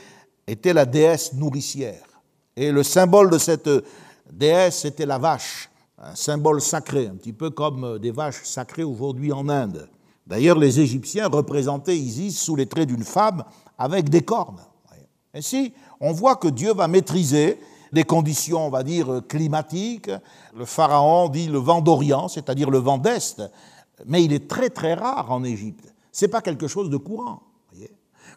Speaker 2: était la déesse nourricière. Et le symbole de cette déesse, c'était la vache, un symbole sacré, un petit peu comme des vaches sacrées aujourd'hui en Inde. D'ailleurs, les Égyptiens représentaient Isis sous les traits d'une femme avec des cornes. Ainsi, on voit que Dieu va maîtriser les conditions, on va dire, climatiques. Le pharaon dit le vent d'Orient, c'est-à-dire le vent d'Est, mais il est très très rare en Égypte. Ce n'est pas quelque chose de courant.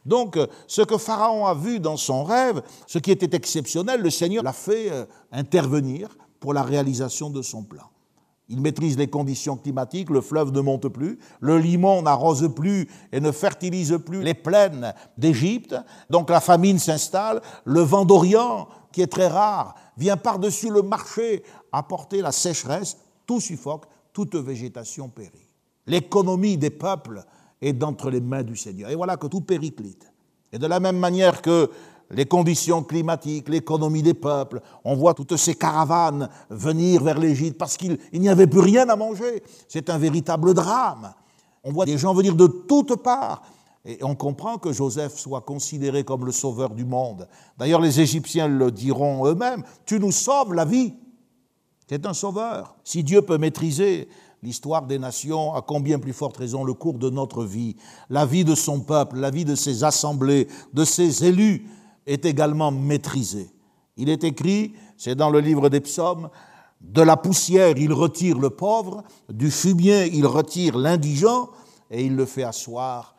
Speaker 2: Donc, ce que Pharaon a vu dans son rêve, ce qui était exceptionnel, le Seigneur l'a fait euh, intervenir pour la réalisation de son plan. Il maîtrise les conditions climatiques, le fleuve ne monte plus, le limon n'arrose plus et ne fertilise plus les plaines d'Égypte, donc la famine s'installe, le vent d'Orient, qui est très rare, vient par-dessus le marché apporter la sécheresse, tout suffoque, toute végétation périt. L'économie des peuples est d'entre les mains du Seigneur. Et voilà que tout périclite. Et de la même manière que les conditions climatiques, l'économie des peuples. On voit toutes ces caravanes venir vers l'Égypte parce qu'il n'y avait plus rien à manger. C'est un véritable drame. On voit des gens venir de toutes parts. Et on comprend que Joseph soit considéré comme le sauveur du monde. D'ailleurs, les Égyptiens le diront eux-mêmes, tu nous sauves la vie. C'est un sauveur. Si Dieu peut maîtriser l'histoire des nations, à combien plus forte raison le cours de notre vie, la vie de son peuple, la vie de ses assemblées, de ses élus, est également maîtrisé. Il est écrit, c'est dans le livre des psaumes, de la poussière il retire le pauvre, du fumier il retire l'indigent, et il le fait asseoir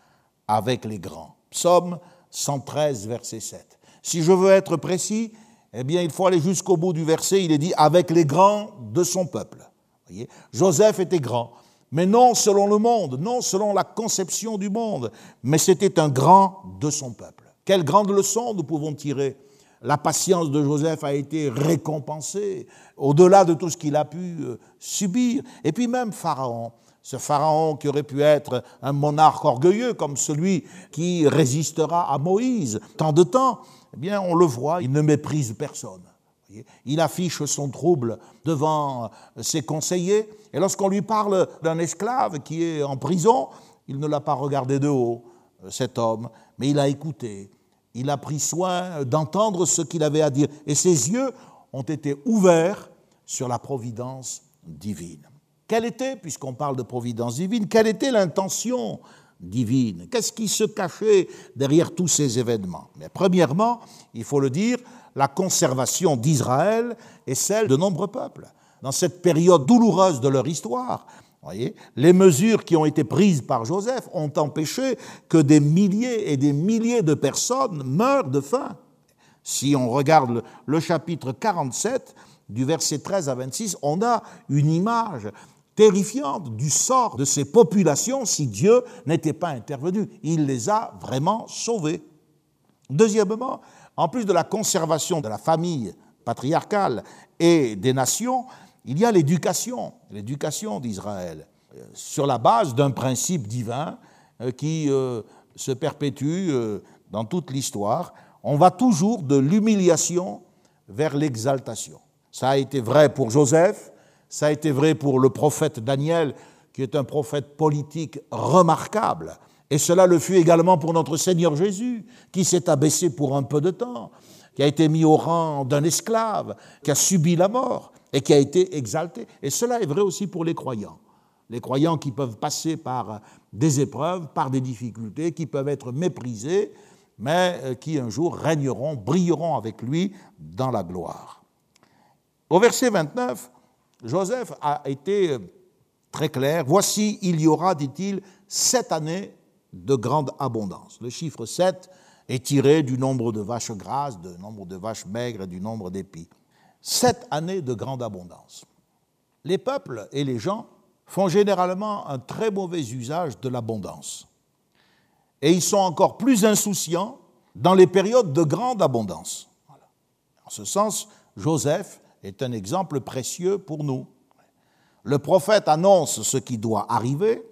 Speaker 2: avec les grands. Psaume 113, verset 7. Si je veux être précis, eh bien, il faut aller jusqu'au bout du verset. Il est dit avec les grands de son peuple. Voyez Joseph était grand, mais non selon le monde, non selon la conception du monde, mais c'était un grand de son peuple. Quelle grande leçon nous pouvons tirer La patience de Joseph a été récompensée au-delà de tout ce qu'il a pu euh, subir. Et puis même Pharaon, ce Pharaon qui aurait pu être un monarque orgueilleux comme celui qui résistera à Moïse tant de temps, eh bien on le voit, il ne méprise personne. Il affiche son trouble devant ses conseillers, et lorsqu'on lui parle d'un esclave qui est en prison, il ne l'a pas regardé de haut, cet homme, mais il a écouté, il a pris soin d'entendre ce qu'il avait à dire. Et ses yeux ont été ouverts sur la providence divine. Quelle était, puisqu'on parle de providence divine, quelle était l'intention divine? Qu'est-ce qui se cachait derrière tous ces événements? Mais Premièrement, il faut le dire, la conservation d'Israël et celle de nombreux peuples. Dans cette période douloureuse de leur histoire, Voyez les mesures qui ont été prises par Joseph ont empêché que des milliers et des milliers de personnes meurent de faim. Si on regarde le, chapitre 47, du verset 13 à 26, on a une image terrifiante du sort de ces populations si Dieu n'était pas intervenu. Il les a vraiment sauvées. Deuxièmement, en plus de la conservation de la famille patriarcale et des nations, il y a l'éducation, l'éducation d'Israël, euh, sur la base d'un principe divin euh, qui euh, se perpétue dans toute l'histoire. On va toujours de l'humiliation vers l'exaltation. Ça a été vrai pour Joseph, ça a été vrai pour le prophète Daniel, qui est un prophète politique remarquable. Et cela le fut également pour notre Seigneur Jésus, qui s'est abaissé pour un peu de temps, qui a été mis au rang d'un esclave, qui a subi la mort et qui a été exalté. Et cela est vrai aussi pour les croyants. Les croyants qui peuvent passer par des épreuves, par des difficultés, qui peuvent être méprisés, mais euh, qui un jour régneront, brilleront avec lui dans la gloire. Au verset 29, Joseph a été euh, très clair. Voici, il y aura, dit-il, sept années de grande abondance. Le chiffre 7 est tiré du nombre de vaches grasses, du nombre de vaches maigres et du nombre d'épis sept années de grande abondance. Les peuples et les gens font généralement un très mauvais usage de l'abondance. Et ils sont encore plus insouciants dans les périodes de grande abondance. En ce sens, Joseph est un exemple précieux pour nous. Le prophète annonce ce qui doit arriver,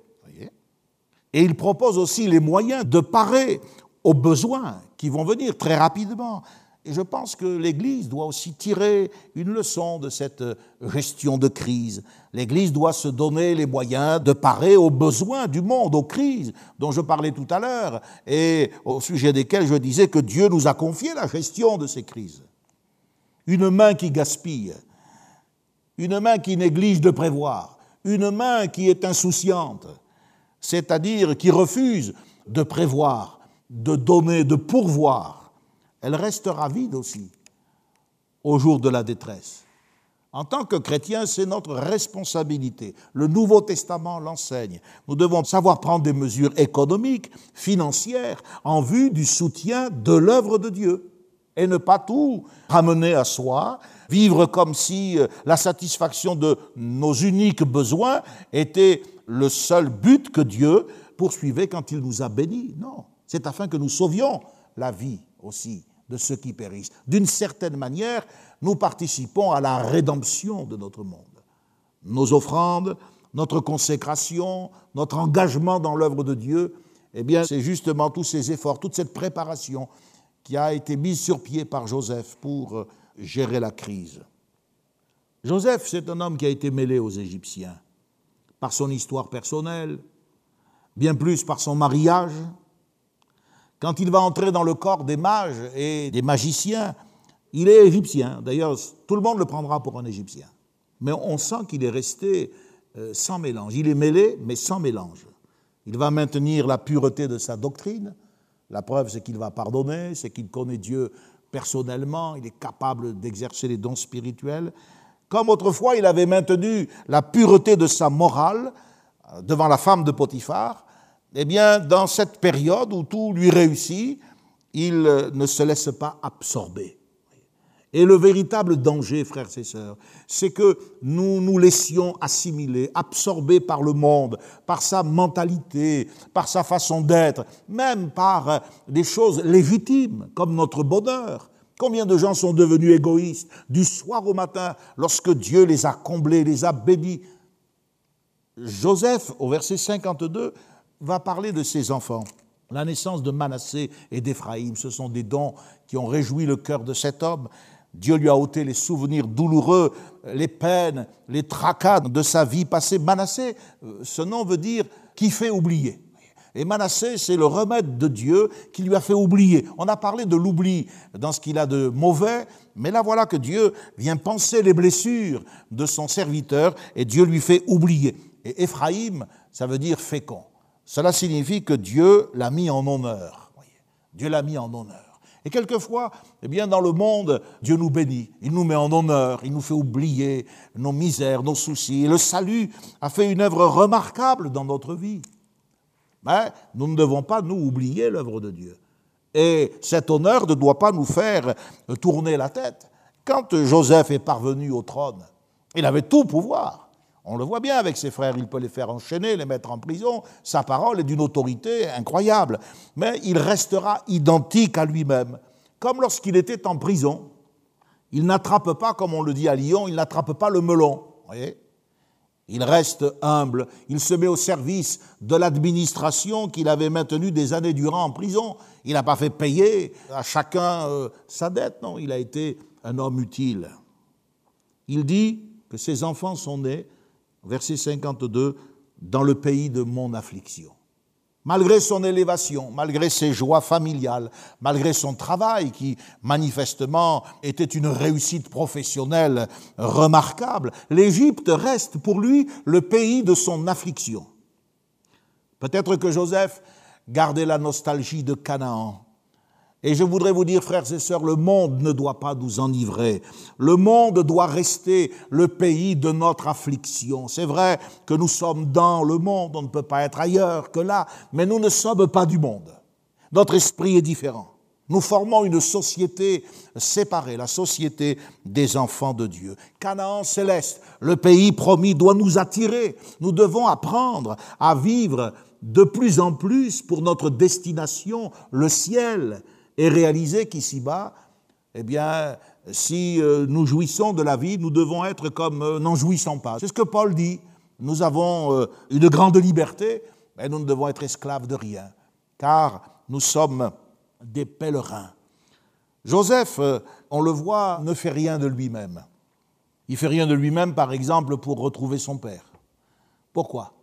Speaker 2: et il propose aussi les moyens de parer aux besoins qui vont venir très rapidement. Et je pense que l'Église doit aussi tirer une leçon de cette gestion de crise. L'Église doit se donner les moyens de parer aux besoins du monde, aux crises dont je parlais tout à l'heure, et au sujet desquelles je disais que Dieu nous a confié la gestion de ces crises. Une main qui gaspille, une main qui néglige de prévoir, une main qui est insouciante, c'est-à-dire qui refuse de prévoir, de donner, de pourvoir, elle restera vide aussi au jour de la détresse. En tant que chrétiens, c'est notre responsabilité. Le Nouveau Testament l'enseigne. Nous devons savoir prendre des mesures économiques, financières, en vue du soutien de l'œuvre de Dieu et ne pas tout ramener à soi, vivre comme si euh, la satisfaction de nos uniques besoins était le seul but que Dieu poursuivait quand il nous a bénis. Non, c'est afin que nous sauvions la vie aussi de ceux qui périssent. D'une certaine manière, nous participons à la rédemption de notre monde. Nos offrandes, notre consécration, notre engagement dans l'œuvre de Dieu, eh bien, c'est justement tous ces efforts, toute cette préparation qui a été mise sur pied par Joseph pour euh, gérer la crise. Joseph, c'est un homme qui a été mêlé aux Égyptiens par son histoire personnelle, bien plus par son mariage. Quand il va entrer dans le corps des mages et des magiciens, il est égyptien. D'ailleurs, tout le monde le prendra pour un égyptien. Mais on sent qu'il est resté euh, sans mélange. Il est mêlé, mais sans mélange. Il va maintenir la pureté de sa doctrine, la preuve, c'est qu'il va pardonner, c'est qu'il connaît Dieu personnellement, il est capable d'exercer les dons spirituels. Comme autrefois, il avait maintenu la pureté de sa morale euh, devant la femme de Potiphar, eh bien, dans cette période où tout lui réussit, il euh, ne se laisse pas absorber. Et le véritable danger, frères et sœurs, c'est que nous nous laissions assimiler, absorber par le monde, par sa mentalité, par sa façon d'être, même par euh, des choses légitimes, comme notre bonheur. Combien de gens sont devenus égoïstes du soir au matin lorsque Dieu les a comblés, les a bénis? Joseph, au verset 52, va parler de ses enfants. La naissance de Manassé et d'Éphraïm, ce sont des dons qui ont réjoui le cœur de cet homme. Dieu lui a ôté les souvenirs douloureux, les peines, les tracas de sa vie passée. Manassé, euh, ce nom veut dire qui fait oublier. Et Manassé, c'est le remède de Dieu qui lui a fait oublier. On a parlé de l'oubli dans ce qu'il a de mauvais, mais là voilà que Dieu vient penser les blessures de son serviteur et Dieu lui fait oublier. Et Éphraïm, ça veut dire fécond. Cela signifie que Dieu l'a mis en honneur. Dieu l'a mis en honneur. Et quelquefois, eh bien, dans le monde, Dieu nous bénit, il nous met en honneur, il nous fait oublier nos misères, nos soucis. Le salut a fait une œuvre remarquable dans notre vie. Mais nous ne devons pas, nous, oublier l'œuvre de Dieu. Et cet honneur ne doit pas nous faire tourner la tête. Quand Joseph est parvenu au trône, il avait tout pouvoir. On le voit bien avec ses frères, il peut les faire enchaîner, les mettre en prison. Sa parole est d'une autorité incroyable. Mais il restera identique à lui-même. Comme lorsqu'il était en prison, il n'attrape pas, comme on le dit à Lyon, il n'attrape pas le melon. Il reste humble, il se met au service de l'administration qu'il avait maintenue des années durant en prison. Il n'a pas fait payer à chacun euh, sa dette, non, il a été un homme utile. Il dit que ses enfants sont nés, verset 52, dans le pays de mon affliction malgré son élévation, malgré ses joies familiales, malgré son travail qui manifestement était une réussite professionnelle remarquable, l'Égypte reste pour lui le pays de son affliction. Peut-être que Joseph gardait la nostalgie de Canaan, et je voudrais vous dire, frères et sœurs, le monde ne doit pas nous enivrer. Le monde doit rester le pays de notre affliction. C'est vrai que nous sommes dans le monde, on ne peut pas être ailleurs que là, mais nous ne sommes pas du monde. Notre esprit est différent. Nous formons une société séparée, la société des enfants de Dieu. Canaan céleste, le pays promis, doit nous attirer. Nous devons apprendre à vivre de plus en plus pour notre destination, le ciel, et réaliser qu'ici-bas, eh bien, si euh, nous jouissons de la vie, nous devons être comme euh, n'en jouissons pas. C'est ce que Paul dit. Nous avons euh, une grande liberté, mais nous ne devons être esclaves de rien, car nous sommes des pèlerins. Joseph, on le voit, ne fait rien de lui-même. Il fait rien de lui-même, par exemple, pour retrouver son père. Pourquoi?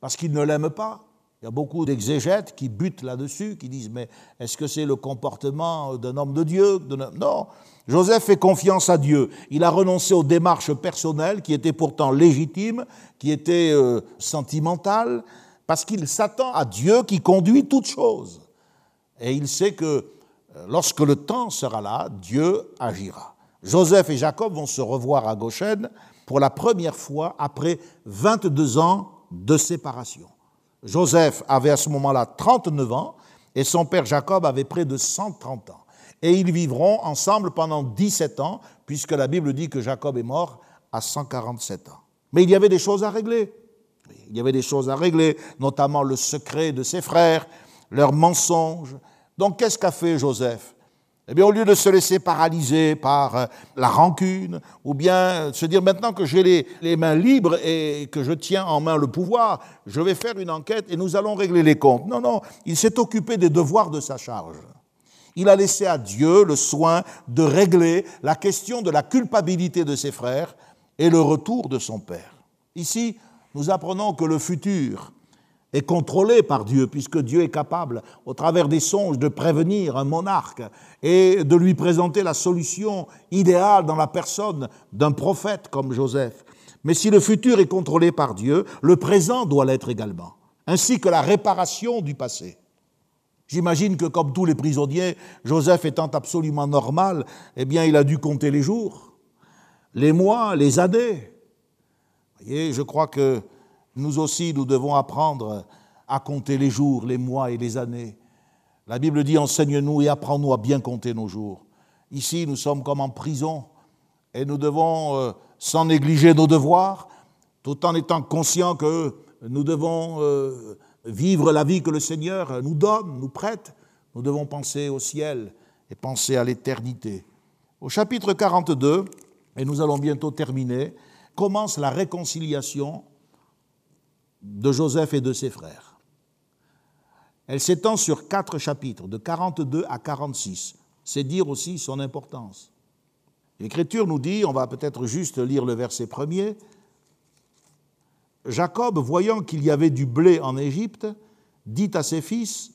Speaker 2: Parce qu'il ne l'aime pas il y a beaucoup d'exégètes qui butent là-dessus, qui disent mais est-ce que c'est le comportement d'un homme de Dieu Non. Joseph fait confiance à Dieu. Il a renoncé aux démarches personnelles qui étaient pourtant légitimes, qui étaient euh, sentimentales, parce qu'il s'attend à Dieu qui conduit toutes choses. Et il sait que euh, lorsque le temps sera là, Dieu agira. Joseph et Jacob vont se revoir à Goshen pour la première fois après 22 ans de séparation. Joseph avait à ce moment-là 39 ans et son père Jacob avait près de 130 ans. Et ils vivront ensemble pendant 17 ans, puisque la Bible dit que Jacob est mort à 147 ans. Mais il y avait des choses à régler. Il y avait des choses à régler, notamment le secret de ses frères, leurs mensonges. Donc qu'est-ce qu'a fait Joseph? Eh bien, au lieu de se laisser paralyser par euh, la rancune, ou bien se dire maintenant que j'ai les, les, mains libres et que je tiens en main le pouvoir, je vais faire une enquête et nous allons régler les comptes. Non, non, il s'est occupé des devoirs de sa charge. Il a laissé à Dieu le soin de régler la question de la culpabilité de ses frères et le retour de son père. Ici, nous apprenons que le futur est contrôlé par Dieu, puisque Dieu est capable, au travers des songes, de prévenir un monarque et de lui présenter la solution idéale dans la personne d'un prophète comme Joseph. Mais si le futur est contrôlé par Dieu, le présent doit l'être également, ainsi que la réparation du passé. J'imagine que comme tous les prisonniers, Joseph étant absolument normal, eh bien il a dû compter les jours, les mois, les années. Vous voyez, je crois que nous aussi, nous devons apprendre à compter les jours, les mois et les années. La Bible dit enseigne-nous et apprends-nous à bien compter nos jours. Ici, nous sommes comme en prison et nous devons, euh, sans négliger nos devoirs, tout en étant conscients que nous devons euh, vivre la vie que le Seigneur nous donne, nous prête, nous devons penser au ciel et penser à l'éternité. Au chapitre 42, et nous allons bientôt terminer, commence la réconciliation de Joseph et de ses frères. Elle s'étend sur quatre chapitres, de 42 à 46. C'est dire aussi son importance. L'Écriture nous dit, on va peut-être juste lire le verset premier, Jacob, voyant qu'il y avait du blé en Égypte, dit à ses fils,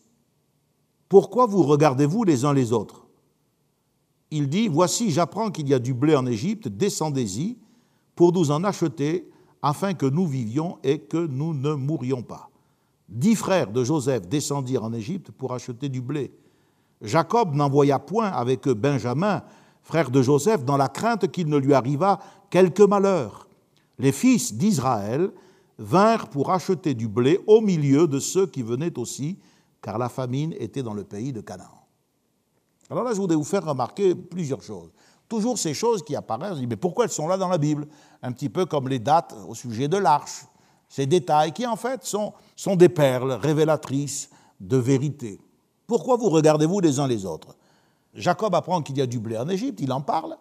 Speaker 2: Pourquoi vous regardez-vous les uns les autres? Il dit, Voici, j'apprends qu'il y a du blé en Égypte, descendez-y pour nous en acheter afin que nous vivions et que nous ne mourions pas. Dix frères de Joseph descendirent en Égypte pour acheter du blé. Jacob n'envoya point avec eux Benjamin, frère de Joseph, dans la crainte qu'il ne lui arrivât quelque malheur. Les fils d'Israël vinrent pour acheter du blé au milieu de ceux qui venaient aussi, car la famine était dans le pays de Canaan. Alors là, je voudrais vous faire remarquer plusieurs choses. Toujours ces choses qui apparaissent, on dit, mais pourquoi elles sont là dans la Bible? Un petit peu comme les dates au sujet de l'arche, ces détails qui en fait sont, sont des perles révélatrices de vérité. Pourquoi vous regardez-vous les uns les autres? Jacob apprend qu'il y a du blé en Égypte, il en parle,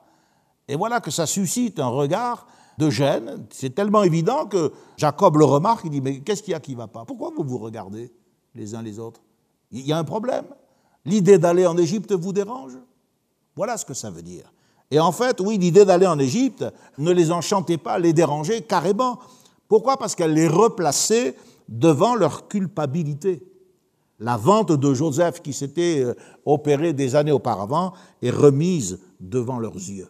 Speaker 2: et voilà que ça suscite un regard de gêne. C'est tellement évident que Jacob le remarque, il dit, mais qu'est-ce qu'il y a qui ne va pas? Pourquoi vous vous regardez les uns les autres? Il y a un problème. L'idée d'aller en Égypte vous dérange? Voilà ce que ça veut dire. Et en fait, oui, l'idée d'aller en Égypte ne les enchantait pas, les dérangeait carrément. Pourquoi? Parce qu'elle les replaçait devant leur culpabilité. La vente de Joseph qui s'était euh, opérée des années auparavant est remise devant leurs yeux.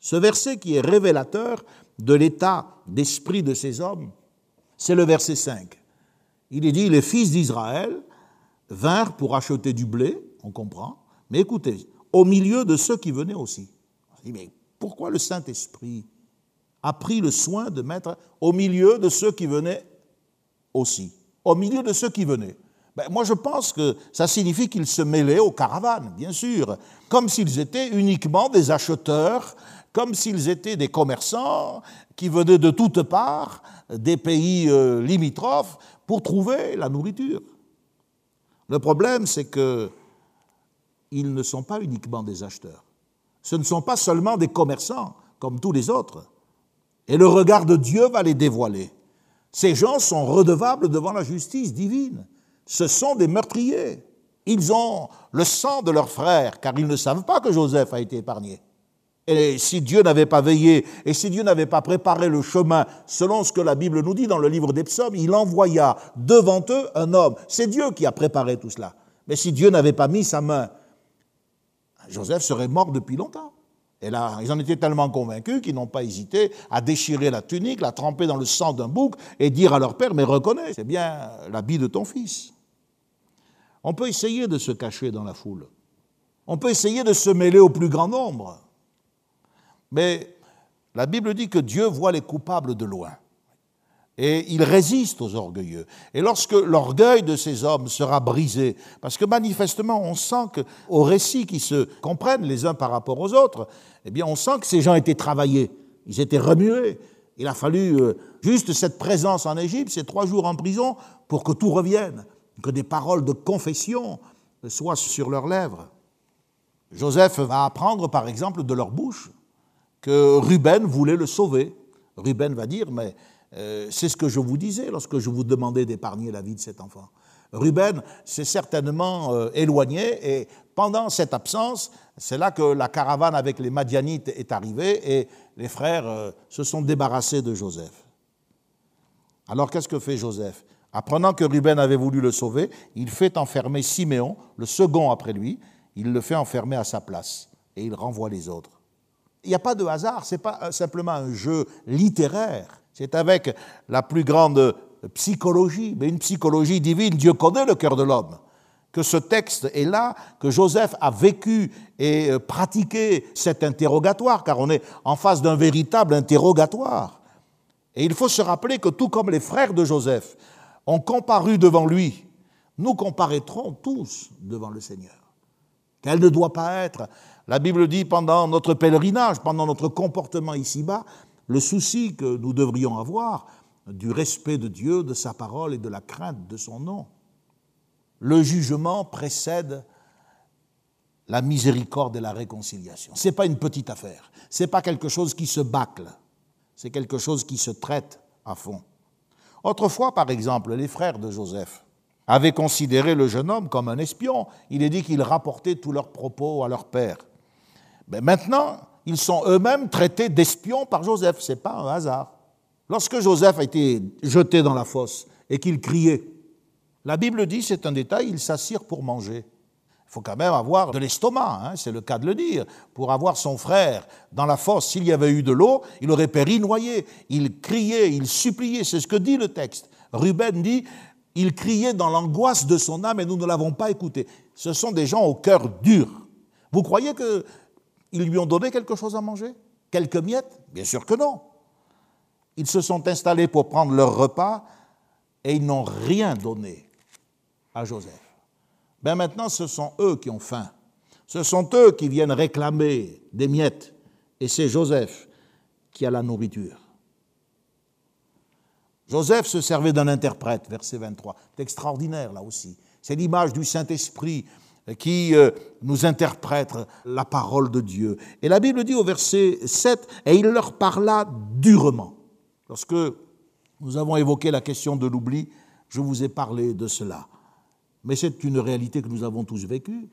Speaker 2: Ce verset qui est révélateur de l'état d'esprit de ces hommes, c'est le verset 5. Il est dit, les fils d'Israël vinrent pour acheter du blé, on comprend, mais écoutez, au milieu de ceux qui venaient aussi. mais pourquoi le Saint-Esprit a pris le soin de mettre au milieu de ceux qui venaient aussi? Au milieu de ceux qui venaient. Ben, moi, je pense que ça signifie qu'ils se mêlaient aux caravanes, bien sûr, comme s'ils étaient uniquement des acheteurs, comme s'ils étaient des commerçants qui venaient de toutes parts, des pays euh, limitrophes, pour trouver la nourriture. Le problème, c'est que ils ne sont pas uniquement des acheteurs. Ce ne sont pas seulement des commerçants comme tous les autres. Et le regard de Dieu va les dévoiler. Ces gens sont redevables devant la justice divine. Ce sont des meurtriers. Ils ont le sang de leurs frères, car ils ne savent pas que Joseph a été épargné. Et si Dieu n'avait pas veillé, et si Dieu n'avait pas préparé le chemin selon ce que la Bible nous dit dans le livre des psaumes, il envoya devant eux un homme. C'est Dieu qui a préparé tout cela. Mais si Dieu n'avait pas mis sa main, Joseph serait mort depuis longtemps. Et là, ils en étaient tellement convaincus qu'ils n'ont pas hésité à déchirer la tunique, la tremper dans le sang d'un bouc et dire à leur père, mais reconnais, c'est bien l'habit de ton fils. On peut essayer de se cacher dans la foule. On peut essayer de se mêler au plus grand nombre. Mais la Bible dit que Dieu voit les coupables de loin. Et il résiste aux orgueilleux. Et lorsque l'orgueil de ces hommes sera brisé, parce que manifestement on sent qu'au récit qui se comprennent les uns par rapport aux autres, eh bien on sent que ces gens étaient travaillés, ils étaient remués. Il a fallu euh, juste cette présence en Égypte, ces trois jours en prison, pour que tout revienne, que des paroles de confession soient sur leurs lèvres. Joseph va apprendre par exemple de leur bouche que Ruben voulait le sauver. Ruben va dire, mais euh, c'est ce que je vous disais lorsque je vous demandais d'épargner la vie de cet enfant. Ruben s'est certainement euh, éloigné et pendant cette absence, c'est là que la caravane avec les Madianites est arrivée et les frères euh, se sont débarrassés de Joseph. Alors qu'est-ce que fait Joseph? Apprenant que Ruben avait voulu le sauver, il fait enfermer Siméon, le second après lui, il le fait enfermer à sa place et il renvoie les autres. Il n'y a pas de hasard, ce n'est pas simplement un jeu littéraire, c'est avec la plus grande psychologie, mais une psychologie divine, Dieu connaît le cœur de l'homme, que ce texte est là, que Joseph a vécu et euh, pratiqué cet interrogatoire, car on est en face d'un véritable interrogatoire. Et il faut se rappeler que tout comme les frères de Joseph ont comparu devant lui, nous comparaîtrons tous devant le Seigneur. Quelle ne doit pas être la Bible dit pendant notre pèlerinage, pendant notre comportement ici-bas, le souci que nous devrions avoir du respect de Dieu, de sa parole et de la crainte de son nom. Le jugement précède la miséricorde et la réconciliation. Ce n'est pas une petite affaire, ce n'est pas quelque chose qui se bâcle, c'est quelque chose qui se traite à fond. Autrefois, par exemple, les frères de Joseph avaient considéré le jeune homme comme un espion. Il est dit qu'ils rapportaient tous leurs propos à leur père. Mais maintenant, ils sont eux-mêmes traités d'espions par Joseph. Ce n'est pas un hasard. Lorsque Joseph a été jeté dans la fosse et qu'il criait, la Bible dit, c'est un détail, ils s'assirent pour manger. Il faut quand même avoir de l'estomac, hein, c'est le cas de le dire. Pour avoir son frère dans la fosse, s'il y avait eu de l'eau, il aurait péri noyé. Il criait, il suppliait, c'est ce que dit le texte. Ruben dit, il criait dans l'angoisse de son âme et nous ne l'avons pas écouté. Ce sont des gens au cœur dur. Vous croyez que ils lui ont donné quelque chose à manger? Quelques miettes? Bien sûr que non. Ils se sont installés pour prendre leur repas et ils n'ont rien donné à Joseph. Ben maintenant, ce sont eux qui ont faim. Ce sont eux qui viennent réclamer des miettes. Et c'est Joseph qui a la nourriture. Joseph se servait d'un interprète, verset 23. C'est extraordinaire là aussi. C'est l'image du Saint-Esprit qui euh, nous interprète la parole de Dieu. Et la Bible dit au verset 7, et il leur parla durement. Lorsque nous avons évoqué la question de l'oubli, je vous ai parlé de cela. Mais c'est une réalité que nous avons tous vécue.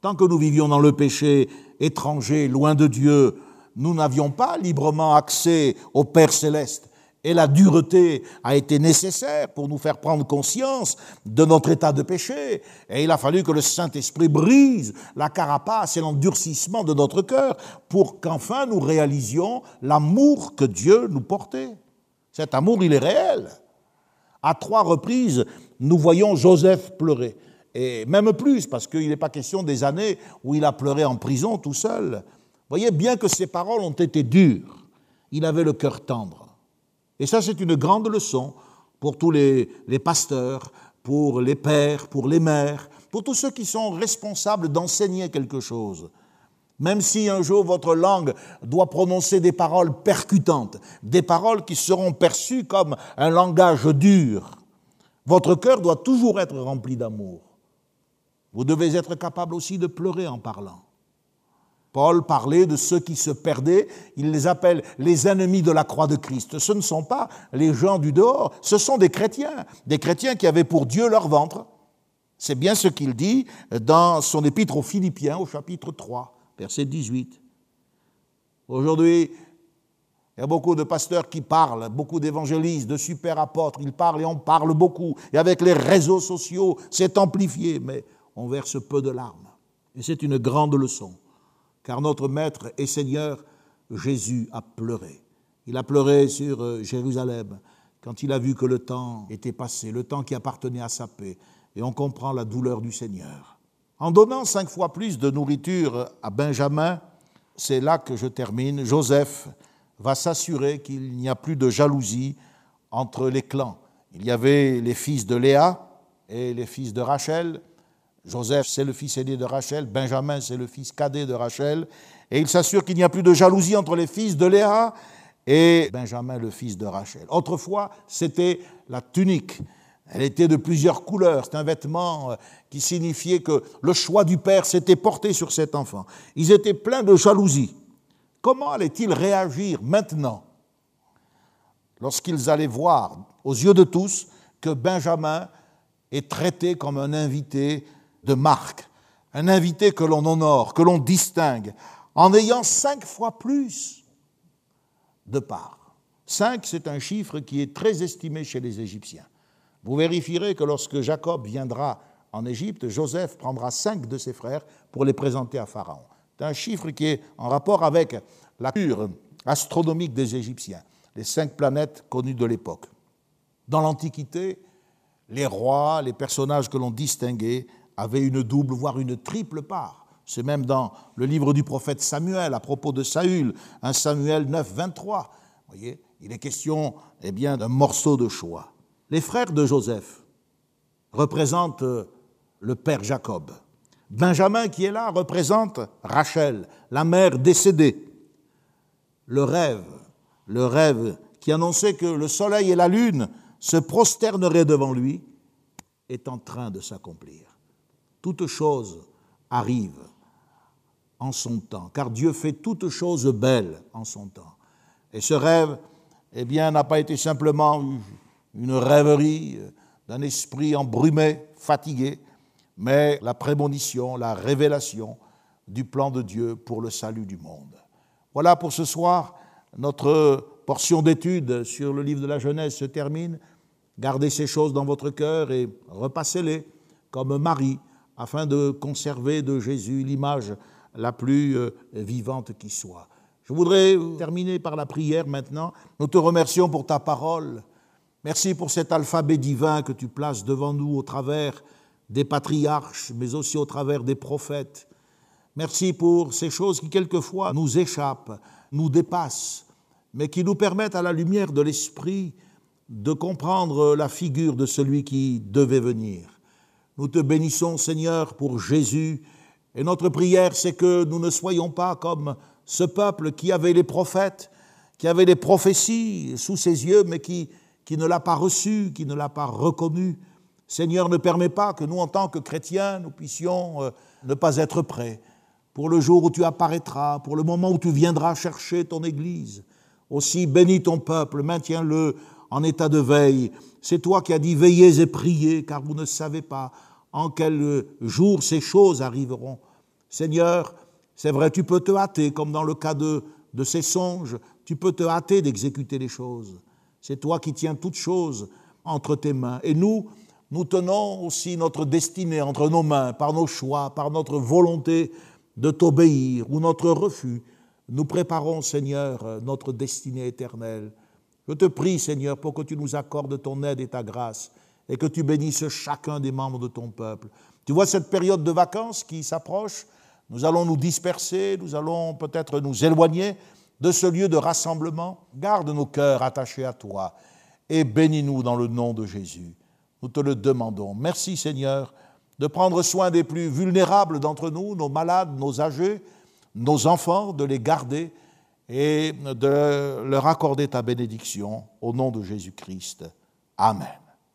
Speaker 2: Tant que nous vivions dans le péché étranger, loin de Dieu, nous n'avions pas librement accès au Père céleste et la dureté a été nécessaire pour nous faire prendre conscience de notre état de péché. Et il a fallu que le Saint-Esprit brise la carapace et l'endurcissement de notre cœur pour qu'enfin nous réalisions l'amour que Dieu nous portait. Cet amour, il est réel. À trois reprises, nous voyons Joseph pleurer. Et même plus, parce qu'il n'est pas question des années où il a pleuré en prison tout seul. Voyez bien que ses paroles ont été dures. Il avait le cœur tendre. Et ça, c'est une grande leçon pour tous les, pasteurs, pour les pères, pour les mères, pour tous ceux qui sont responsables d'enseigner quelque chose. Même si un jour votre langue doit prononcer des paroles percutantes, des paroles qui seront perçues comme un langage dur, votre cœur doit toujours être rempli d'amour. Vous devez être capable aussi de pleurer en parlant. Paul parlait de ceux qui se perdaient, il les appelle les ennemis de la croix de Christ. Ce ne sont pas les gens du dehors, ce sont des chrétiens, des chrétiens qui avaient pour Dieu leur ventre. C'est bien ce qu'il dit dans son épître aux Philippiens au chapitre 3, verset 18. Aujourd'hui, il y a beaucoup de pasteurs qui parlent, beaucoup d'évangélistes, de super apôtres, ils parlent et on parle beaucoup. Et avec les réseaux sociaux, c'est amplifié, mais on verse peu de larmes. Et c'est une grande leçon car notre Maître et Seigneur Jésus a pleuré. Il a pleuré sur euh, Jérusalem quand il a vu que le temps était passé, le temps qui appartenait à sa paix, et on comprend la douleur du Seigneur. En donnant cinq fois plus de nourriture à Benjamin, c'est là que je termine, Joseph va s'assurer qu'il n'y a plus de jalousie entre les clans. Il y avait les fils de Léa et les fils de Rachel, Joseph, c'est le fils aîné de Rachel, Benjamin, c'est le fils cadet de Rachel, et il s'assure qu'il n'y a plus de jalousie entre les fils de Léa et Benjamin, le fils de Rachel. Autrefois, c'était la tunique. Elle était de plusieurs couleurs. C'est un vêtement euh, qui signifiait que le choix du père s'était porté sur cet enfant. Ils étaient pleins de jalousie. Comment allaient-ils réagir maintenant lorsqu'ils allaient voir, aux yeux de tous, que Benjamin est traité comme un invité de marque, un invité que l'on honore, que l'on distingue, en ayant cinq fois plus de parts. Cinq, c'est un chiffre qui est très estimé chez les Égyptiens. Vous vérifierez que lorsque Jacob viendra en Égypte, Joseph prendra cinq de ses frères pour les présenter à Pharaon. C'est un chiffre qui est en rapport avec la culture astronomique des Égyptiens, les cinq planètes connues de l'époque. Dans l'Antiquité, les rois, les personnages que l'on distinguait avait une double, voire une triple part. C'est même dans le livre du prophète Samuel à propos de Saül, un Samuel 9, 23. Vous voyez, il est question eh bien, d'un morceau de choix. Les frères de Joseph représentent le père Jacob. Benjamin qui est là représente Rachel, la mère décédée. Le rêve, le rêve qui annonçait que le soleil et la lune se prosterneraient devant lui, est en train de s'accomplir toute chose arrive en son temps, car Dieu fait toutes choses belles en son temps. Et ce rêve, eh bien, n'a pas été simplement une rêverie d'un esprit embrumé, fatigué, mais la prémonition, la révélation du plan de Dieu pour le salut du monde. Voilà pour ce soir, notre portion d'étude sur le livre de la Genèse se termine. Gardez ces choses dans votre cœur et repassez-les comme Marie afin de conserver de Jésus l'image la plus euh, vivante qui soit. Je voudrais terminer par la prière maintenant. Nous te remercions pour ta parole. Merci pour cet alphabet divin que tu places devant nous au travers des patriarches, mais aussi au travers des prophètes. Merci pour ces choses qui quelquefois nous échappent, nous dépassent, mais qui nous permettent à la lumière de l'Esprit de comprendre la figure de celui qui devait venir. Nous te bénissons, Seigneur, pour Jésus. Et notre prière, c'est que nous ne soyons pas comme ce peuple qui avait les prophètes, qui avait les prophéties sous ses yeux, mais qui, ne l'a pas reçu, qui ne l'a pas reconnu. Seigneur, ne permets pas que nous, en tant que chrétiens, nous puissions euh, ne pas être prêts pour le jour où tu apparaîtras, pour le moment où tu viendras chercher ton Église. Aussi, bénis ton peuple, maintiens-le en état de veille. C'est toi qui as dit veillez et priez, car vous ne savez pas en quel jour ces choses arriveront? Seigneur, c'est vrai, tu peux te hâter, comme dans le cas de, de ces songes, tu peux te hâter d'exécuter les choses. C'est toi qui tiens toutes choses entre tes mains. Et nous, nous tenons aussi notre destinée entre nos mains, par nos choix, par notre volonté de t'obéir ou notre refus. Nous préparons, Seigneur, notre destinée éternelle. Je te prie, Seigneur, pour que tu nous accordes ton aide et ta grâce et que tu bénisses chacun des membres de ton peuple. Tu vois cette période de vacances qui s'approche, nous allons nous disperser, nous allons peut-être nous éloigner de ce lieu de rassemblement. Garde nos cœurs attachés à toi et bénis-nous dans le nom de Jésus. Nous te le demandons. Merci Seigneur de prendre soin des plus vulnérables d'entre nous, nos malades, nos âgés, nos enfants, de les garder et de leur accorder ta bénédiction au nom de Jésus-Christ. Amen.